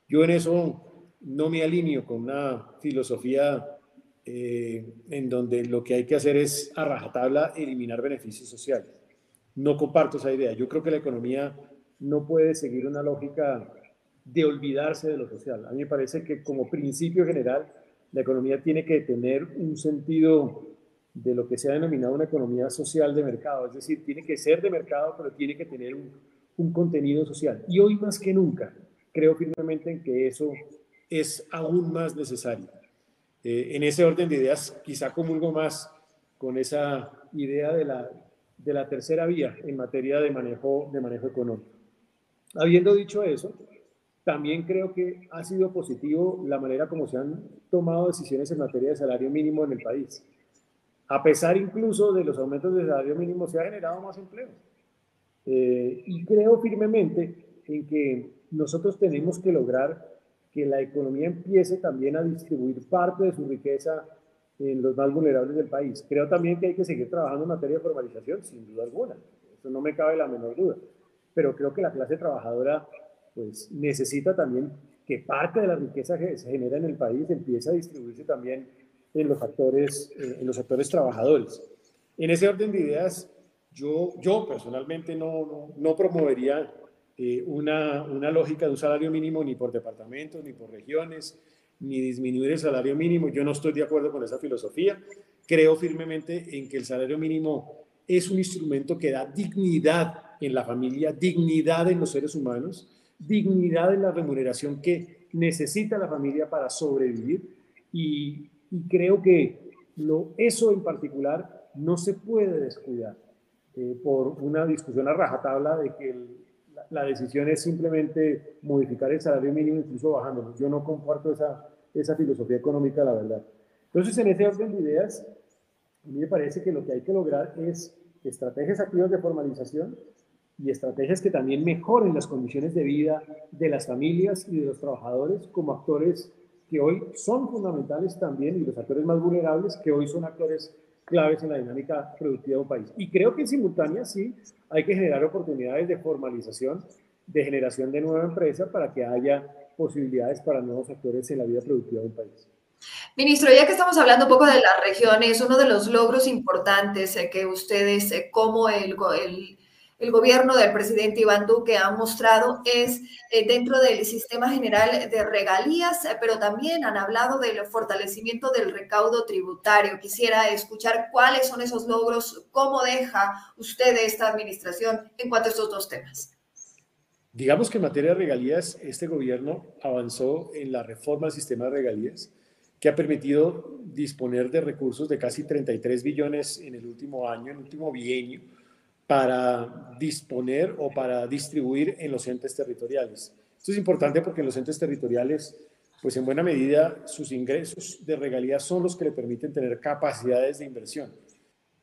Yo en eso no me alineo con una filosofía eh, en donde lo que hay que hacer es a rajatabla eliminar beneficios sociales. No comparto esa idea. Yo creo que la economía no puede seguir una lógica de olvidarse de lo social. A mí me parece que como principio general la economía tiene que tener un sentido de lo que se ha denominado una economía social de mercado. Es decir, tiene que ser de mercado, pero tiene que tener un, contenido social. Y hoy más que nunca, creo firmemente en que eso es aún más necesario. Eh, en ese orden de ideas, quizá comulgo más con esa idea de la, de la tercera vía en materia de manejo, de manejo económico. Habiendo dicho eso, también creo que ha sido positivo la manera como se han tomado decisiones en materia de salario mínimo en el país. A pesar incluso de los aumentos de salario mínimo, se ha generado más empleo. Eh, y creo firmemente en que nosotros tenemos que lograr que la economía empiece también a distribuir parte de su riqueza en los más vulnerables del país. Creo también que hay que seguir trabajando en materia de formalización, sin duda alguna. Eso no me cabe la menor duda. Pero creo que la clase trabajadora pues, necesita también que parte de la riqueza que se genera en el país empiece a distribuirse también en los actores, eh, en los actores trabajadores. En ese orden de ideas, yo, yo personalmente no, no, no promovería eh, una, una, lógica de un salario mínimo ni por departamentos, ni por regiones, ni disminuir el salario mínimo. Yo no estoy de acuerdo con esa filosofía. Creo firmemente en que el salario mínimo es un instrumento que da dignidad en la familia, dignidad en los seres humanos, dignidad en la remuneración que necesita la familia para sobrevivir y, creo que lo, eso en particular no se puede descuidar eh, por una discusión a rajatabla de que la, decisión es simplemente modificar el salario mínimo incluso bajándolo. Yo no comparto esa, esa filosofía económica, la verdad. Entonces, en ese orden de ideas, a mí me parece que lo que hay que lograr es estrategias activas de formalización y estrategias que también mejoren las condiciones de vida de las familias y de los trabajadores como actores que hoy son fundamentales también y los actores más vulnerables que hoy son actores claves en la dinámica productiva de un país. Y creo que en simultánea sí hay que generar oportunidades de formalización, de generación de nueva empresa para que haya posibilidades para nuevos actores en la vida productiva de un país. Ministro, ya que estamos hablando un poco de las regiones, uno de los logros importantes eh, que ustedes, eh, como el, el gobierno del presidente Iván Duque ha mostrado es eh, dentro del sistema general de regalías, pero también han hablado del fortalecimiento del recaudo tributario. Quisiera escuchar cuáles son esos logros, cómo deja usted esta administración en cuanto a estos dos temas. Digamos que en materia de regalías, este gobierno avanzó en la reforma del sistema de regalías, que ha permitido disponer de recursos de casi 33 billones en el último año, en el último bienio, para disponer o para distribuir en los entes territoriales. Esto es importante porque en los entes territoriales, pues en buena medida sus ingresos de regalía son los que le permiten tener capacidades de inversión.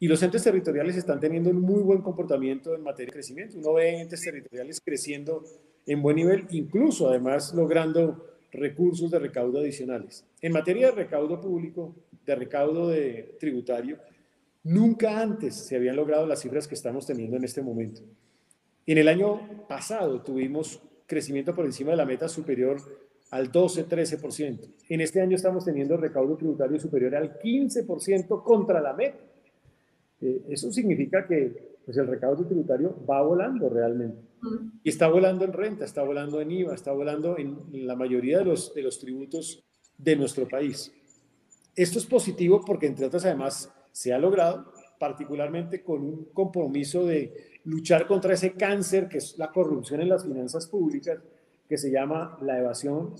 Y los entes territoriales están teniendo un muy buen comportamiento en materia de crecimiento. Uno ve entes territoriales creciendo en buen nivel, incluso además logrando recursos de recaudo adicionales. En materia de recaudo público, de recaudo de tributario, Nunca antes se habían logrado las cifras que estamos teniendo en este momento. En el año pasado tuvimos crecimiento por encima de la meta superior al 12-13%. En este año estamos teniendo recaudo tributario superior al 15% contra la meta. Eh, eso significa que pues, el recaudo tributario va volando realmente. Y está volando en renta, está volando en IVA, está volando en la mayoría de los, de los tributos de nuestro país. Esto es positivo porque, entre otras, además, se ha logrado, particularmente con un compromiso de luchar contra ese cáncer que es la corrupción en las finanzas públicas, que se llama la evasión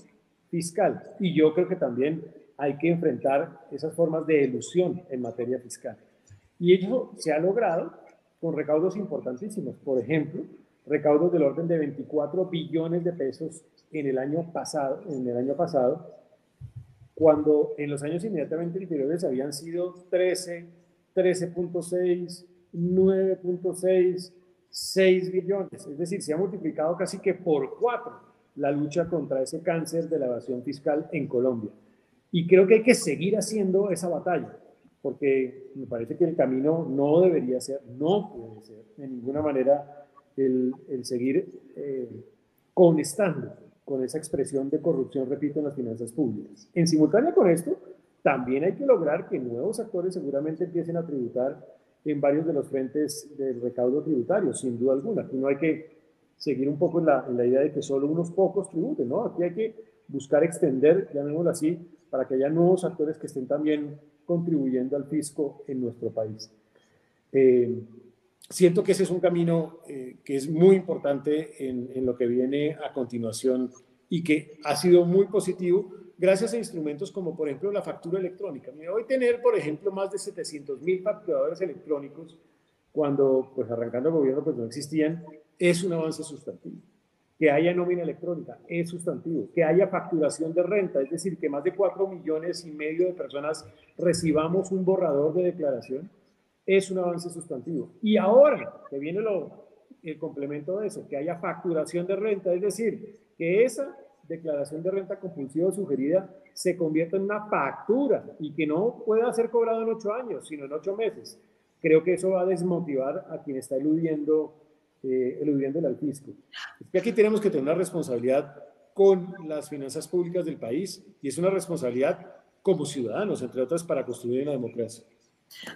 fiscal. Y yo creo que también hay que enfrentar esas formas de ilusión en materia fiscal. Y ello se ha logrado con recaudos importantísimos. Por ejemplo, recaudos del orden de 24 billones de pesos en el año pasado, en el año pasado cuando en los años inmediatamente anteriores habían sido 13, 13.6, 9.6, 6 billones. Es decir, se ha multiplicado casi que por cuatro la lucha contra ese cáncer de la evasión fiscal en Colombia. Y creo que hay que seguir haciendo esa batalla, porque me parece que el camino no debería ser, no puede ser de ninguna manera el, el seguir eh, conestando con esa expresión de corrupción, repito, en las finanzas públicas. En simultánea con esto, también hay que lograr que nuevos actores seguramente empiecen a tributar en varios de los frentes del recaudo tributario, sin duda alguna. Aquí no hay que seguir un poco en la, en la idea de que solo unos pocos tributen, ¿no? Aquí hay que buscar extender, llamémoslo así, para que haya nuevos actores que estén también contribuyendo al fisco en nuestro país. Eh, siento que ese es un camino eh, que es muy importante en, lo que viene a continuación y que ha sido muy positivo gracias a instrumentos como por ejemplo la factura electrónica. Me voy a tener, por ejemplo, más de 700 mil facturadores electrónicos cuando pues arrancando el gobierno pues no existían, es un avance sustantivo. Que haya nómina electrónica es sustantivo. Que haya facturación de renta, es decir, que más de 4 millones y medio de personas recibamos un borrador de declaración, es un avance sustantivo. Y ahora, que viene lo, el complemento de eso, que haya facturación de renta, es decir, que esa declaración de renta compulsiva sugerida se convierta en una factura y que no pueda ser cobrado en ocho años, sino en ocho meses. Creo que eso va a desmotivar a quien está eludiendo, eh, eludiendo el fisco. Aquí tenemos que tener una responsabilidad con las finanzas públicas del país y es una responsabilidad como ciudadanos, entre otras, para construir una democracia.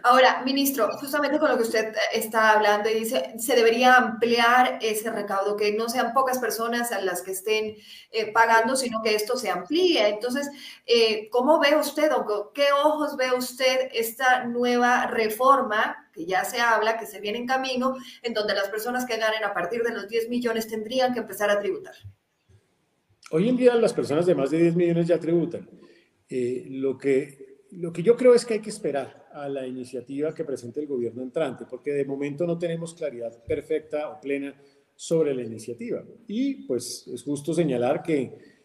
Ahora, ministro, justamente con lo que usted está hablando y dice, se debería ampliar ese recaudo, que no sean pocas personas a las que estén eh, pagando, sino que esto se amplíe. Entonces, eh, ¿cómo ve usted o qué ojos ve usted esta nueva reforma que ya se habla, que se viene en camino, en donde las personas que ganen a partir de los 10 millones tendrían que empezar a tributar? Hoy en día las personas de más de 10 millones ya tributan. Eh, lo que lo que yo creo es que hay que esperar a la iniciativa que presente el gobierno entrante, porque de momento no tenemos claridad perfecta o plena sobre la iniciativa. Y pues es justo señalar que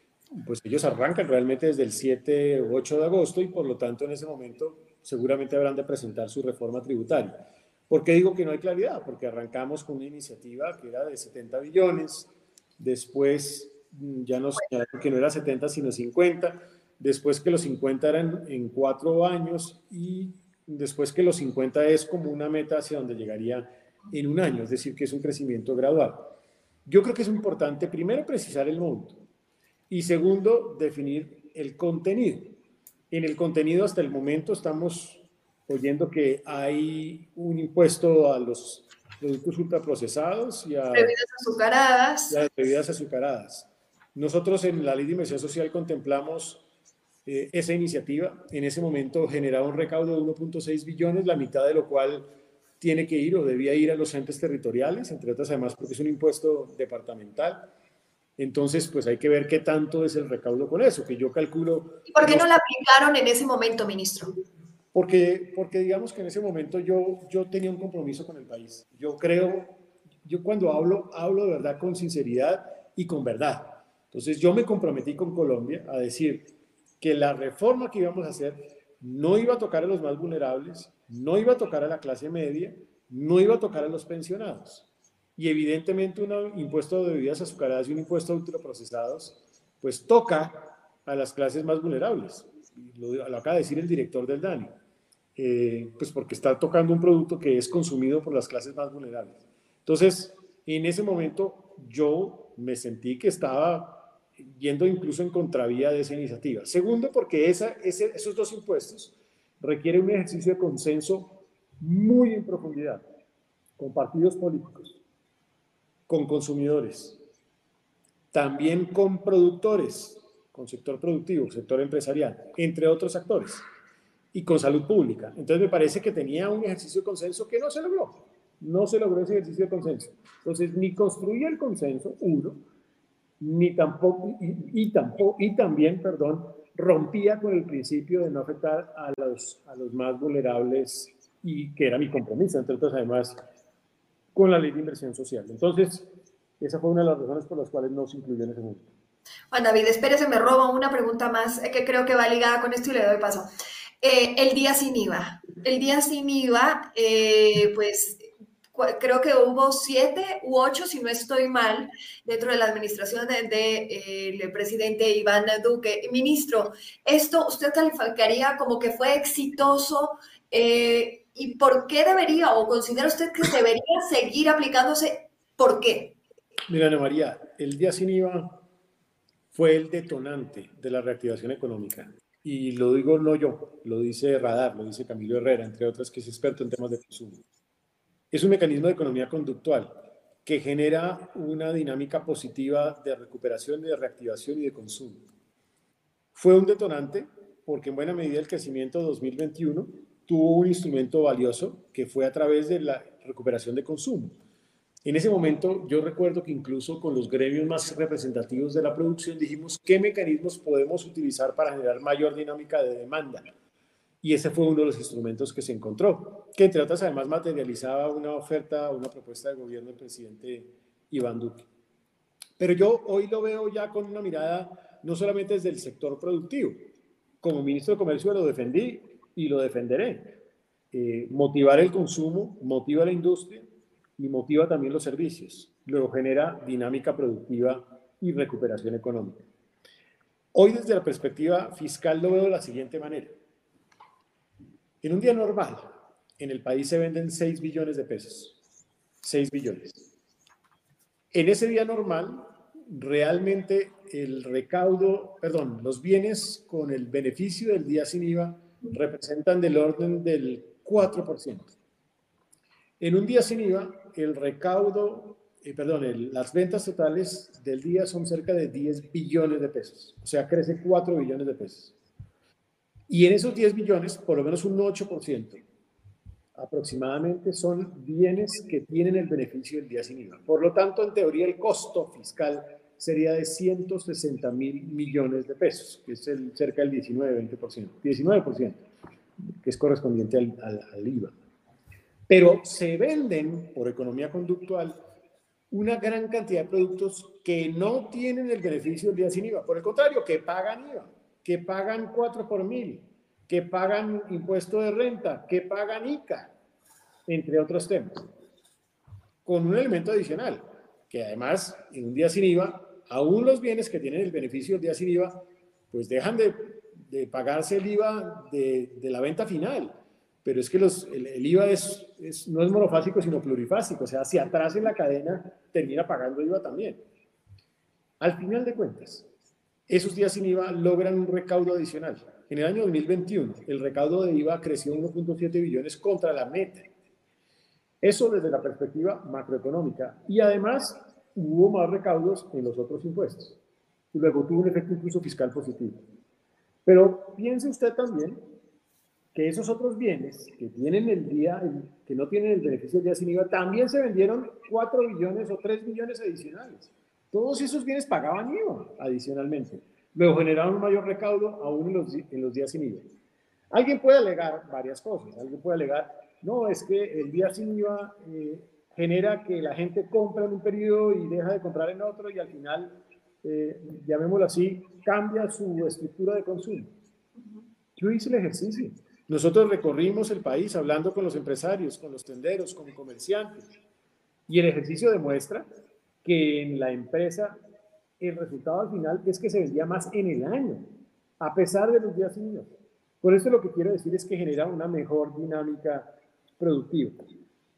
pues ellos arrancan realmente desde el 7 u 8 de agosto y por lo tanto en ese momento seguramente habrán de presentar su reforma tributaria. ¿Por qué digo que no hay claridad? Porque arrancamos con una iniciativa que era de 70 billones, después mm, ya nos señalaron que no era 70 sino 50, después que los 50 eran en cuatro años y después que los 50 es como una meta hacia donde llegaría en un año, es decir, que es un crecimiento gradual. Yo creo que es importante primero precisar el monto y segundo definir el contenido. En el contenido hasta el momento estamos oyendo que hay un impuesto a los productos ultraprocesados y a bebidas azucaradas. Y a bebidas azucaradas. Nosotros en la ley de inversión social contemplamos eh, esa iniciativa. En ese momento generaba un recaudo de 1.6 billones, la mitad de lo cual tiene que ir o debía ir a los entes territoriales, entre otras además porque es un impuesto departamental. Entonces, pues hay que ver qué tanto es el recaudo con eso, que yo calculo... ¿Y por qué no la aplicaron en ese momento, ministro? Porque, porque digamos que en ese momento yo, yo tenía un compromiso con el país. Yo creo, yo cuando hablo, hablo de verdad con sinceridad y con verdad. Entonces yo me comprometí con Colombia a decir, que la reforma que íbamos a hacer no iba a tocar a los más vulnerables, no iba a tocar a la clase media, no iba a tocar a los pensionados. Y evidentemente un impuesto de bebidas azucaradas y un impuesto a ultraprocesados, pues toca a las clases más vulnerables. Lo, acaba de decir el director del DANI. Eh, pues porque está tocando un producto que es consumido por las clases más vulnerables. Entonces, en ese momento yo me sentí que estaba yendo incluso en contravía de esa iniciativa. Segundo, porque esa, esos dos impuestos requieren un ejercicio de consenso muy en profundidad, con partidos políticos, con consumidores, también con productores, con sector productivo, sector empresarial, entre otros actores, y con salud pública. Entonces me parece que tenía un ejercicio de consenso que no se logró. No se logró ese ejercicio de consenso. Entonces, ni construía el consenso, uno, ni tampoco, y, tampoco, y también, perdón, rompía con el principio de no afectar a los, a los más vulnerables y que era mi compromiso, entre otras además, con la ley de inversión social. Entonces, esa fue una de las razones por las cuales no se incluyó en ese momento. Juan David, espérese, me robo una pregunta más eh, que creo que va ligada con esto y le doy paso. Eh, el día sin IVA. El día sin IVA, eh, pues creo que hubo siete u ocho, si no estoy mal, dentro de la administración del de, eh, presidente Iván Duque. Ministro, ¿esto usted calificaría como que fue exitoso? Eh, ¿Y por qué debería o considera usted que debería seguir aplicándose? ¿Por qué? Mira, Ana María, el día sin IVA fue el detonante de la reactivación económica. Y lo digo no yo, lo dice Radar, lo dice Camilo Herrera, entre otras, que es experto en temas de consumo. Es un mecanismo de economía conductual que genera una dinámica positiva de recuperación, de reactivación y de consumo. Fue un detonante porque en buena medida el crecimiento 2021 tuvo un instrumento valioso que fue a través de la recuperación de consumo. En ese momento yo recuerdo que incluso con los gremios más representativos de la producción dijimos qué mecanismos podemos utilizar para generar mayor dinámica de demanda. Y ese fue uno de los instrumentos que se encontró, que entre otras además materializaba una oferta, una propuesta del gobierno del presidente Iván Duque. Pero yo hoy lo veo ya con una mirada no solamente desde el sector productivo. Como ministro de Comercio lo defendí y lo defenderé. Eh, motivar el consumo, motiva la industria, y motiva también los servicios. Luego genera dinámica productiva y recuperación económica. Hoy desde la perspectiva fiscal lo veo de la siguiente manera. En un día normal, en el país se venden 6 billones de pesos. 6 billones. En ese día normal, realmente el recaudo, perdón, los bienes con el beneficio del día sin IVA representan del orden del 4%. En un día sin IVA, el recaudo, eh, perdón, las ventas totales del día son cerca de 10 billones de pesos, o sea, crece 4 billones de pesos. Y en esos 10 billones, por lo menos un 8% aproximadamente son bienes que tienen el beneficio del día sin IVA. Por lo tanto, en teoría, el costo fiscal sería de 160 mil millones de pesos, que es el, cerca del 19-20%, 19%, que es correspondiente al, al IVA. Pero se venden por economía conductual una gran cantidad de productos que no tienen el beneficio del día sin IVA. Por el contrario, que pagan IVA, que pagan 4 por mil, que pagan impuesto de renta, que pagan ICA, entre otros temas. Con un elemento adicional, que además en un día sin IVA, aún los bienes que tienen el beneficio del día sin IVA, pues dejan de, pagarse el IVA de, de la venta final pero es que los, el, IVA es, no es monofásico, sino plurifásico, o sea, si atrás en la cadena termina pagando IVA también. Al final de cuentas, esos días sin IVA logran un recaudo adicional. En el año 2021, el recaudo de IVA creció 1.7 billones contra la meta. Eso desde la perspectiva macroeconómica. Y además hubo más recaudos en los otros impuestos. Y luego tuvo un efecto incluso fiscal positivo. Pero piense usted también que esos otros bienes que tienen el día, que no tienen el beneficio del día sin IVA, también se vendieron 4 billones o 3 billones adicionales. Todos esos bienes pagaban IVA adicionalmente. Luego generaron un mayor recaudo aún en los, en los días sin IVA. Alguien puede alegar varias cosas. Alguien puede alegar, no, es que el día sin IVA eh, genera que la gente compra en un periodo y deja de comprar en otro y al final, eh, llamémoslo así, cambia su estructura de consumo. Yo hice el ejercicio. Nosotros recorrimos el país hablando con los empresarios, con los tenderos, con comerciantes. Y el ejercicio demuestra que en la empresa el resultado al final es que se vendía más en el año, a pesar de los días sin Por eso lo que quiero decir es que genera una mejor dinámica productiva.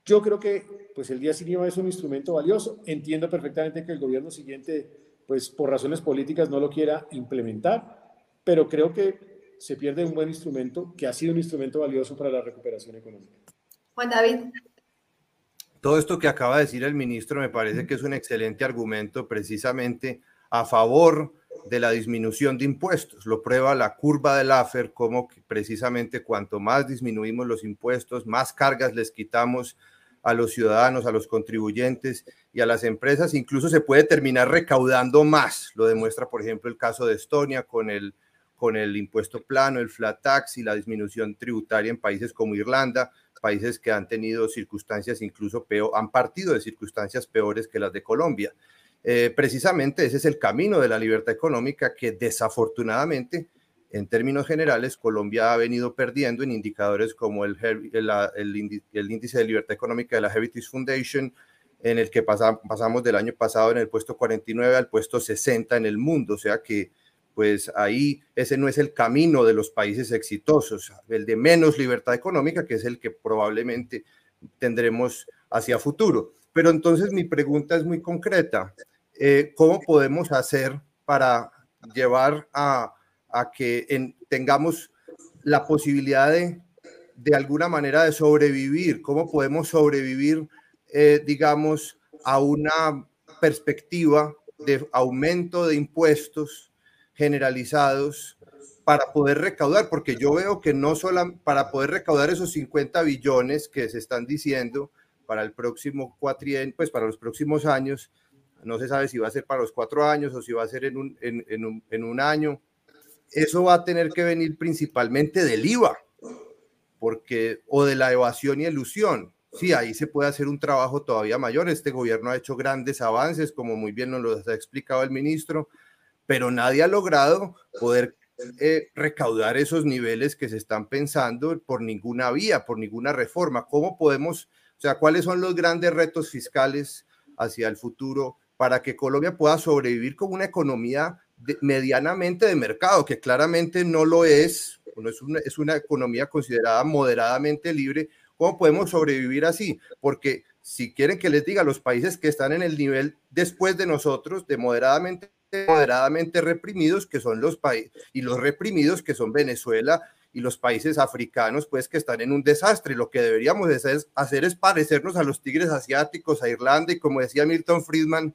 Yo creo que pues el día sin IVA es un instrumento valioso. Entiendo perfectamente que el gobierno siguiente, pues por razones políticas, no lo quiera implementar, pero creo que se pierde un buen instrumento que ha sido un instrumento valioso para la recuperación económica. Juan David. Todo esto que acaba de decir el ministro me parece que es un excelente argumento precisamente a favor de la disminución de impuestos. Lo prueba la curva del AFER, como precisamente cuanto más disminuimos los impuestos, más cargas les quitamos a los ciudadanos, a los contribuyentes y a las empresas. Incluso se puede terminar recaudando más. Lo demuestra, por ejemplo, el caso de Estonia con el con el impuesto plano, el flat tax y la disminución tributaria en países como Irlanda, países que han tenido circunstancias incluso peor, han partido de circunstancias peores que las de Colombia. Eh, precisamente ese es el camino de la libertad económica que desafortunadamente, en términos generales, Colombia ha venido perdiendo en indicadores como el, el, índice de libertad económica de la Heritage Foundation, en el que pasamos del año pasado en el puesto 49 al puesto 60 en el mundo, o sea que pues ahí ese no es el camino de los países exitosos, el de menos libertad económica, que es el que probablemente tendremos hacia futuro. Pero entonces mi pregunta es muy concreta. Eh, ¿Cómo podemos hacer para llevar a, que tengamos la posibilidad de, de alguna manera, de sobrevivir? ¿Cómo podemos sobrevivir, eh, digamos, a una perspectiva de aumento de impuestos generalizados para poder recaudar, porque yo veo que no solo para poder recaudar esos 50 billones que se están diciendo para el próximo cuatrien, pues para los próximos años, no se sabe si va a ser para los cuatro años o si va a ser en un, en, un, en un año, eso va a tener que venir principalmente del IVA, porque, o de la evasión y ilusión. Sí, ahí se puede hacer un trabajo todavía mayor. Este gobierno ha hecho grandes avances, como muy bien nos lo ha explicado el ministro, pero nadie ha logrado poder eh, recaudar esos niveles que se están pensando por ninguna vía, por ninguna reforma. ¿Cómo podemos, o sea, cuáles son los grandes retos fiscales hacia el futuro para que Colombia pueda sobrevivir como una economía medianamente de mercado, que claramente no lo es, no es una, es una economía considerada moderadamente libre? ¿Cómo podemos sobrevivir así? Porque si quieren que les diga, los países que están en el nivel después de nosotros, de moderadamente moderadamente reprimidos, que son los países, y los reprimidos, que son Venezuela y los países africanos, pues que están en un desastre. Lo que deberíamos hacer es parecernos a los tigres asiáticos, a Irlanda, y como decía Milton Friedman,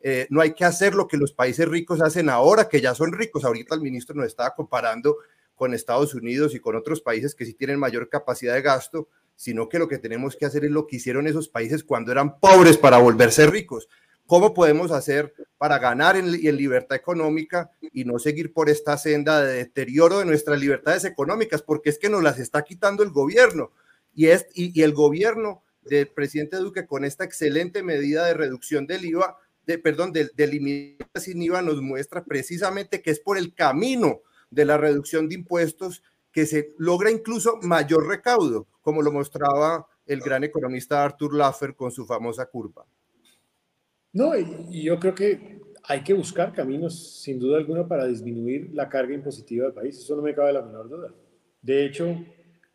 eh, no hay que hacer lo que los países ricos hacen ahora, que ya son ricos. Ahorita el ministro nos estaba comparando con Estados Unidos y con otros países que sí tienen mayor capacidad de gasto, sino que lo que tenemos que hacer es lo que hicieron esos países cuando eran pobres para volverse ricos. ¿Cómo podemos hacer para ganar en, libertad económica y no seguir por esta senda de deterioro de nuestras libertades económicas? Porque es que nos las está quitando el gobierno. Y, el gobierno del presidente Duque con esta excelente medida de reducción del IVA, perdón, del de sin IVA nos muestra precisamente que es por el camino de la reducción de impuestos que se logra incluso mayor recaudo, como lo mostraba el gran economista Arthur Laffer con su famosa curva. No, y, yo creo que hay que buscar caminos, sin duda alguna, para disminuir la carga impositiva del país. Eso no me cabe la menor duda. De hecho,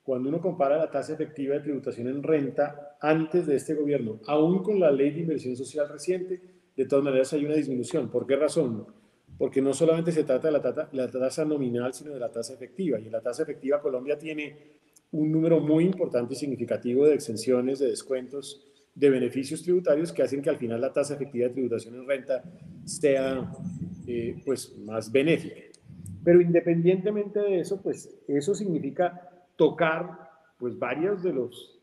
cuando uno compara la tasa efectiva de tributación en renta antes de este gobierno, aún con la ley de inversión social reciente, de todas maneras hay una disminución. ¿Por qué razón? Porque no solamente se trata de la tasa nominal, sino de la tasa efectiva. Y en la tasa efectiva Colombia tiene un número muy importante y significativo de exenciones, de descuentos de beneficios tributarios que hacen que al final la tasa efectiva de tributación en renta sea eh, pues más benéfica. Pero independientemente de eso, pues eso significa tocar pues varios de los,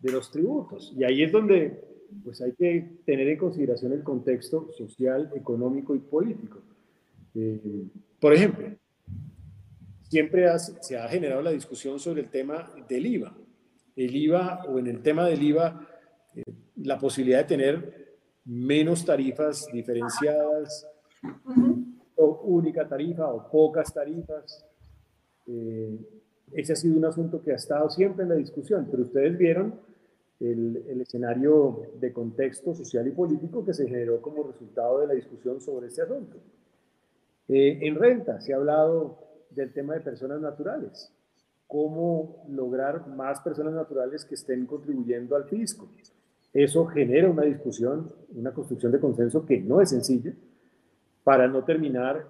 de los tributos. Y ahí es donde pues hay que tener en consideración el contexto social, económico y político. Eh, por ejemplo, siempre se ha generado la discusión sobre el tema del IVA. El IVA o en el tema del IVA la posibilidad de tener menos tarifas diferenciadas, o única tarifa o pocas tarifas. Eh, ese ha sido un asunto que ha estado siempre en la discusión, pero ustedes vieron el, el, escenario de contexto social y político que se generó como resultado de la discusión sobre este asunto. Eh, en renta se ha hablado del tema de personas naturales, cómo lograr más personas naturales que estén contribuyendo al fisco. Eso genera una discusión, una construcción de consenso que no es sencilla, para no terminar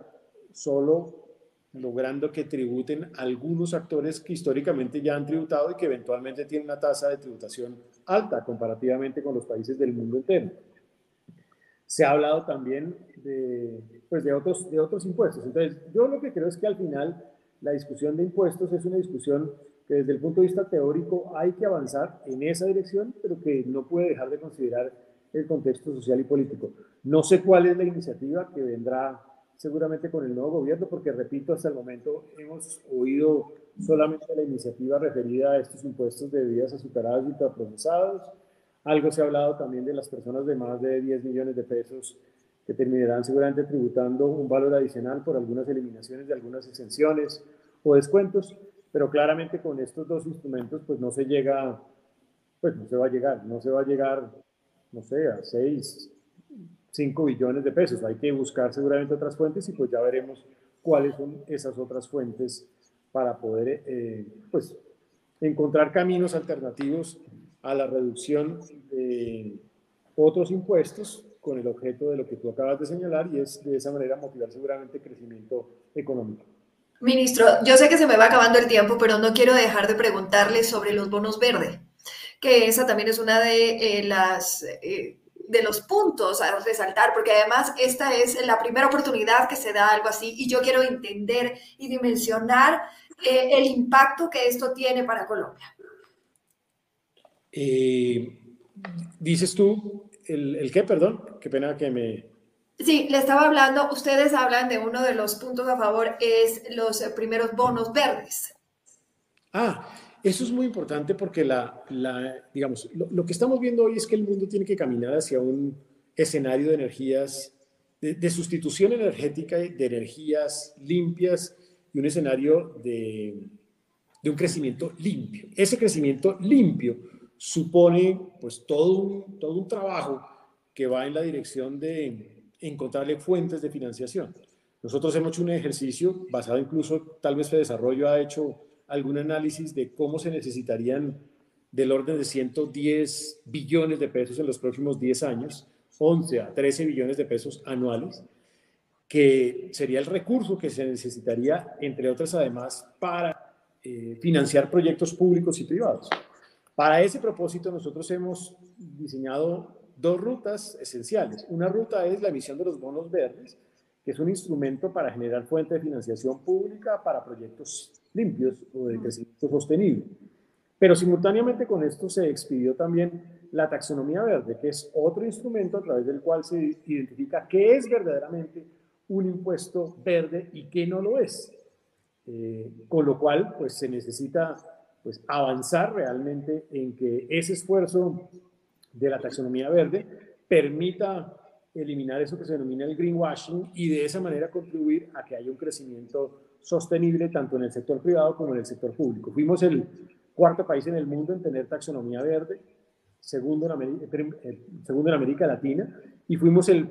solo logrando que tributen algunos actores que históricamente ya han tributado y que eventualmente tienen una tasa de tributación alta comparativamente con los países del mundo entero. Se ha hablado también de, pues de, otros, de otros impuestos. Entonces, yo lo que creo es que al final la discusión de impuestos es una discusión que desde el punto de vista teórico hay que avanzar en esa dirección, pero que no puede dejar de considerar el contexto social y político. No sé cuál es la iniciativa que vendrá seguramente con el nuevo gobierno, porque repito, hasta el momento hemos oído solamente la iniciativa referida a estos impuestos de bebidas azucaradas y ultraprocesados. Algo se ha hablado también de las personas de más de 10 millones de pesos que terminarán seguramente tributando un valor adicional por algunas eliminaciones de algunas exenciones o descuentos pero claramente con estos dos instrumentos pues no se llega, pues no se va a llegar, no se va a llegar, no sé, a 6, 5 billones de pesos. Hay que buscar seguramente otras fuentes y pues ya veremos cuáles son esas otras fuentes para poder eh, pues encontrar caminos alternativos a la reducción de otros impuestos con el objeto de lo que tú acabas de señalar y es de esa manera motivar seguramente crecimiento económico. Ministro, yo sé que se me va acabando el tiempo, pero no quiero dejar de preguntarle sobre los bonos verdes, que esa también es una de eh, las... Eh, de los puntos a resaltar, porque además esta es la primera oportunidad que se da algo así y yo quiero entender y dimensionar eh, el impacto que esto tiene para Colombia. Dices tú, ¿el, ¿el qué, perdón? Qué pena que me, Sí, le estaba hablando, ustedes hablan de uno de los puntos a favor, es los primeros bonos verdes. Ah, eso es muy importante porque la, digamos, lo, que estamos viendo hoy es que el mundo tiene que caminar hacia un escenario de energías, de, sustitución energética, de energías limpias y un escenario de, de, un crecimiento limpio. Ese crecimiento limpio supone pues todo un, todo un trabajo que va en la dirección de encontrarle fuentes de financiación. Nosotros hemos hecho un ejercicio basado incluso, tal vez Desarrollo ha hecho algún análisis de cómo se necesitarían del orden de 110 billones de pesos en los próximos 10 años, 11 a 13 billones de pesos anuales, que sería el recurso que se necesitaría, entre otras además, para eh, financiar proyectos públicos y privados. Para ese propósito nosotros hemos diseñado dos rutas esenciales. Una ruta es la emisión de los bonos verdes, que es un instrumento para generar fuente de financiación pública para proyectos limpios o de crecimiento sostenible. Pero simultáneamente con esto se expidió también la taxonomía verde, que es otro instrumento a través del cual se identifica qué es verdaderamente un impuesto verde y qué no lo es. Eh, con lo cual, pues se necesita pues, avanzar realmente en que ese esfuerzo de la taxonomía verde permita eliminar eso que se denomina el greenwashing y de esa manera contribuir a que haya un crecimiento sostenible tanto en el sector privado como en el sector público. Fuimos el cuarto país en el mundo en tener taxonomía verde, segundo en América, eh, segundo en América Latina, y fuimos el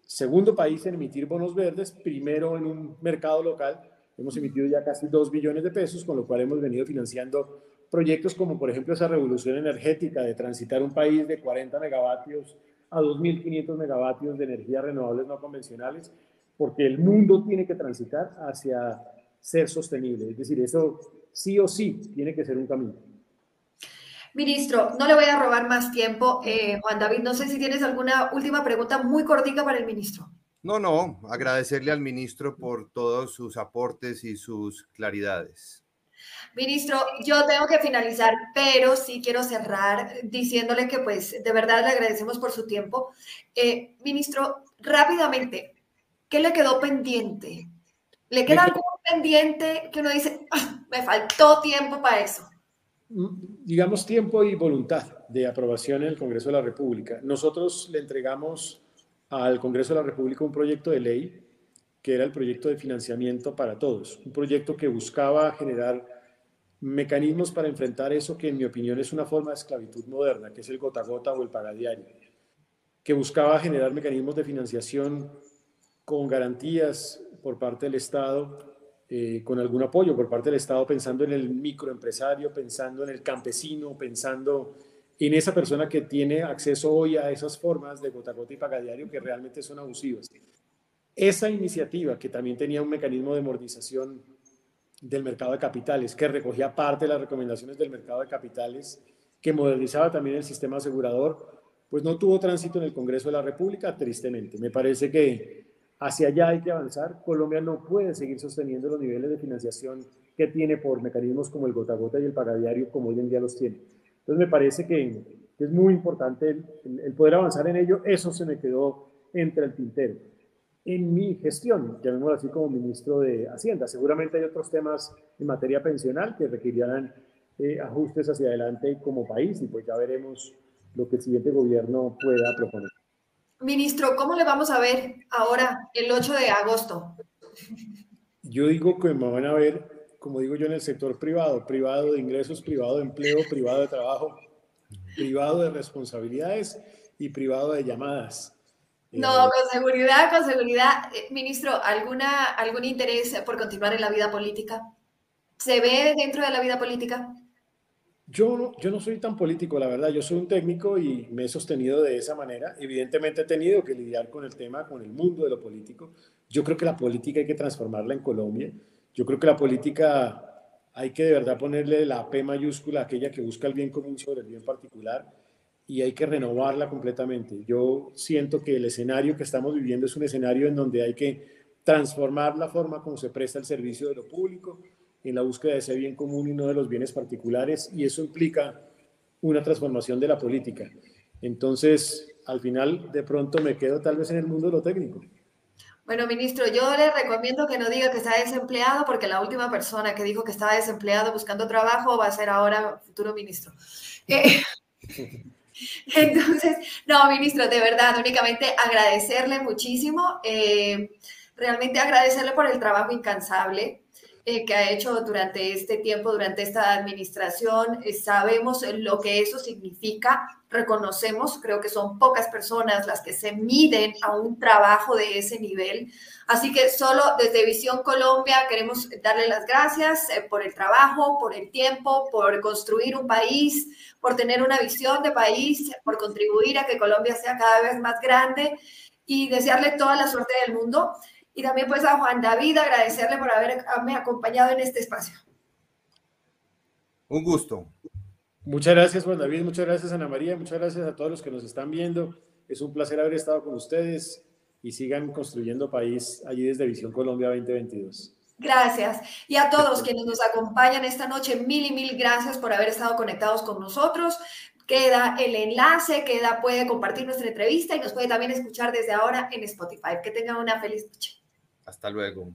segundo país en emitir bonos verdes, primero en un mercado local. Hemos emitido ya casi 2 billones de pesos, con lo cual hemos venido financiando proyectos como por ejemplo esa revolución energética de transitar un país de 40 megavatios a 2.500 megavatios de energías renovables no convencionales, porque el mundo tiene que transitar hacia ser sostenible. Es decir, eso sí o sí tiene que ser un camino. Ministro, no le voy a robar más tiempo. Eh, Juan David, no sé si tienes alguna última pregunta muy cortica para el ministro. No, no, agradecerle al ministro por todos sus aportes y sus claridades. Ministro, yo tengo que finalizar, pero sí quiero cerrar diciéndole que pues de verdad le agradecemos por su tiempo. Eh, ministro, rápidamente, ¿qué le quedó pendiente? ¿Le queda algo pendiente que uno dice, ah, me faltó tiempo para eso? Mm, digamos tiempo y voluntad de aprobación en el Congreso de la República. Nosotros le entregamos al Congreso de la República un proyecto de ley que era el proyecto de financiamiento para todos, un proyecto que buscaba generar mecanismos para enfrentar eso que en mi opinión es una forma de esclavitud moderna, que es el gota a gota o el pagadiario, que buscaba generar mecanismos de financiación con garantías por parte del Estado, eh, con algún apoyo por parte del Estado, pensando en el microempresario, pensando en el campesino, pensando en esa persona que tiene acceso hoy a esas formas de gota a gota y pagadiario que realmente son abusivas. Esa iniciativa, que también tenía un mecanismo de mordización del mercado de capitales, que recogía parte de las recomendaciones del mercado de capitales, que modernizaba también el sistema asegurador, pues no tuvo tránsito en el Congreso de la República, tristemente. Me parece que hacia allá hay que avanzar. Colombia no puede seguir sosteniendo los niveles de financiación que tiene por mecanismos como el gota a gota y el pagadiario, como hoy en día los tiene. Entonces me parece que, es muy importante el, el poder avanzar en ello. Eso se me quedó entre el tintero en mi gestión, llamémoslo así como ministro de Hacienda. Seguramente hay otros temas en materia pensional que requerirán eh, ajustes hacia adelante como país y pues ya veremos lo que el siguiente gobierno pueda proponer. Ministro, ¿cómo le vamos a ver ahora el 8 de agosto? Yo digo que me van a ver, como digo yo, en el sector privado, privado de ingresos, privado de empleo, privado de trabajo, privado de responsabilidades y privado de llamadas. No, con seguridad, con seguridad. Eh, ministro, ¿alguna, ¿algún interés por continuar en la vida política? ¿Se ve dentro de la vida política? Yo no, yo no soy tan político, la verdad. Yo soy un técnico y me he sostenido de esa manera. Evidentemente he tenido que lidiar con el tema, con el mundo de lo político. Yo creo que la política hay que transformarla en Colombia. Yo creo que la política hay que de verdad ponerle la P mayúscula, aquella que busca el bien común sobre el bien particular y hay que renovarla completamente. Yo siento que el escenario que estamos viviendo es un escenario en donde hay que transformar la forma como se presta el servicio de lo público en la búsqueda de ese bien común y no de los bienes particulares, y eso implica una transformación de la política. Entonces, al final, de pronto me quedo tal vez en el mundo de lo técnico. Bueno, ministro, yo le recomiendo que no diga que está desempleado, porque la última persona que dijo que estaba desempleado buscando trabajo va a ser ahora futuro ministro. Eh, Entonces, no, ministro, de verdad, únicamente agradecerle muchísimo, eh, realmente agradecerle por el trabajo incansable eh, que ha hecho durante este tiempo, durante esta administración. Eh, sabemos lo que eso significa, reconocemos, creo que son pocas personas las que se miden a un trabajo de ese nivel. Así que solo desde Visión Colombia queremos darle las gracias por el trabajo, por el tiempo, por construir un país por tener una visión de país, por contribuir a que Colombia sea cada vez más grande y desearle toda la suerte del mundo. Y también pues a Juan David agradecerle por haberme acompañado en este espacio. Un gusto. Muchas gracias Juan David, muchas gracias Ana María, muchas gracias a todos los que nos están viendo. Es un placer haber estado con ustedes y sigan construyendo país allí desde Visión Colombia 2022. Gracias. Y a todos quienes nos acompañan esta noche, mil y mil gracias por haber estado conectados con nosotros. Queda el enlace, queda, puede compartir nuestra entrevista y nos puede también escuchar desde ahora en Spotify. Que tengan una feliz noche. Hasta luego.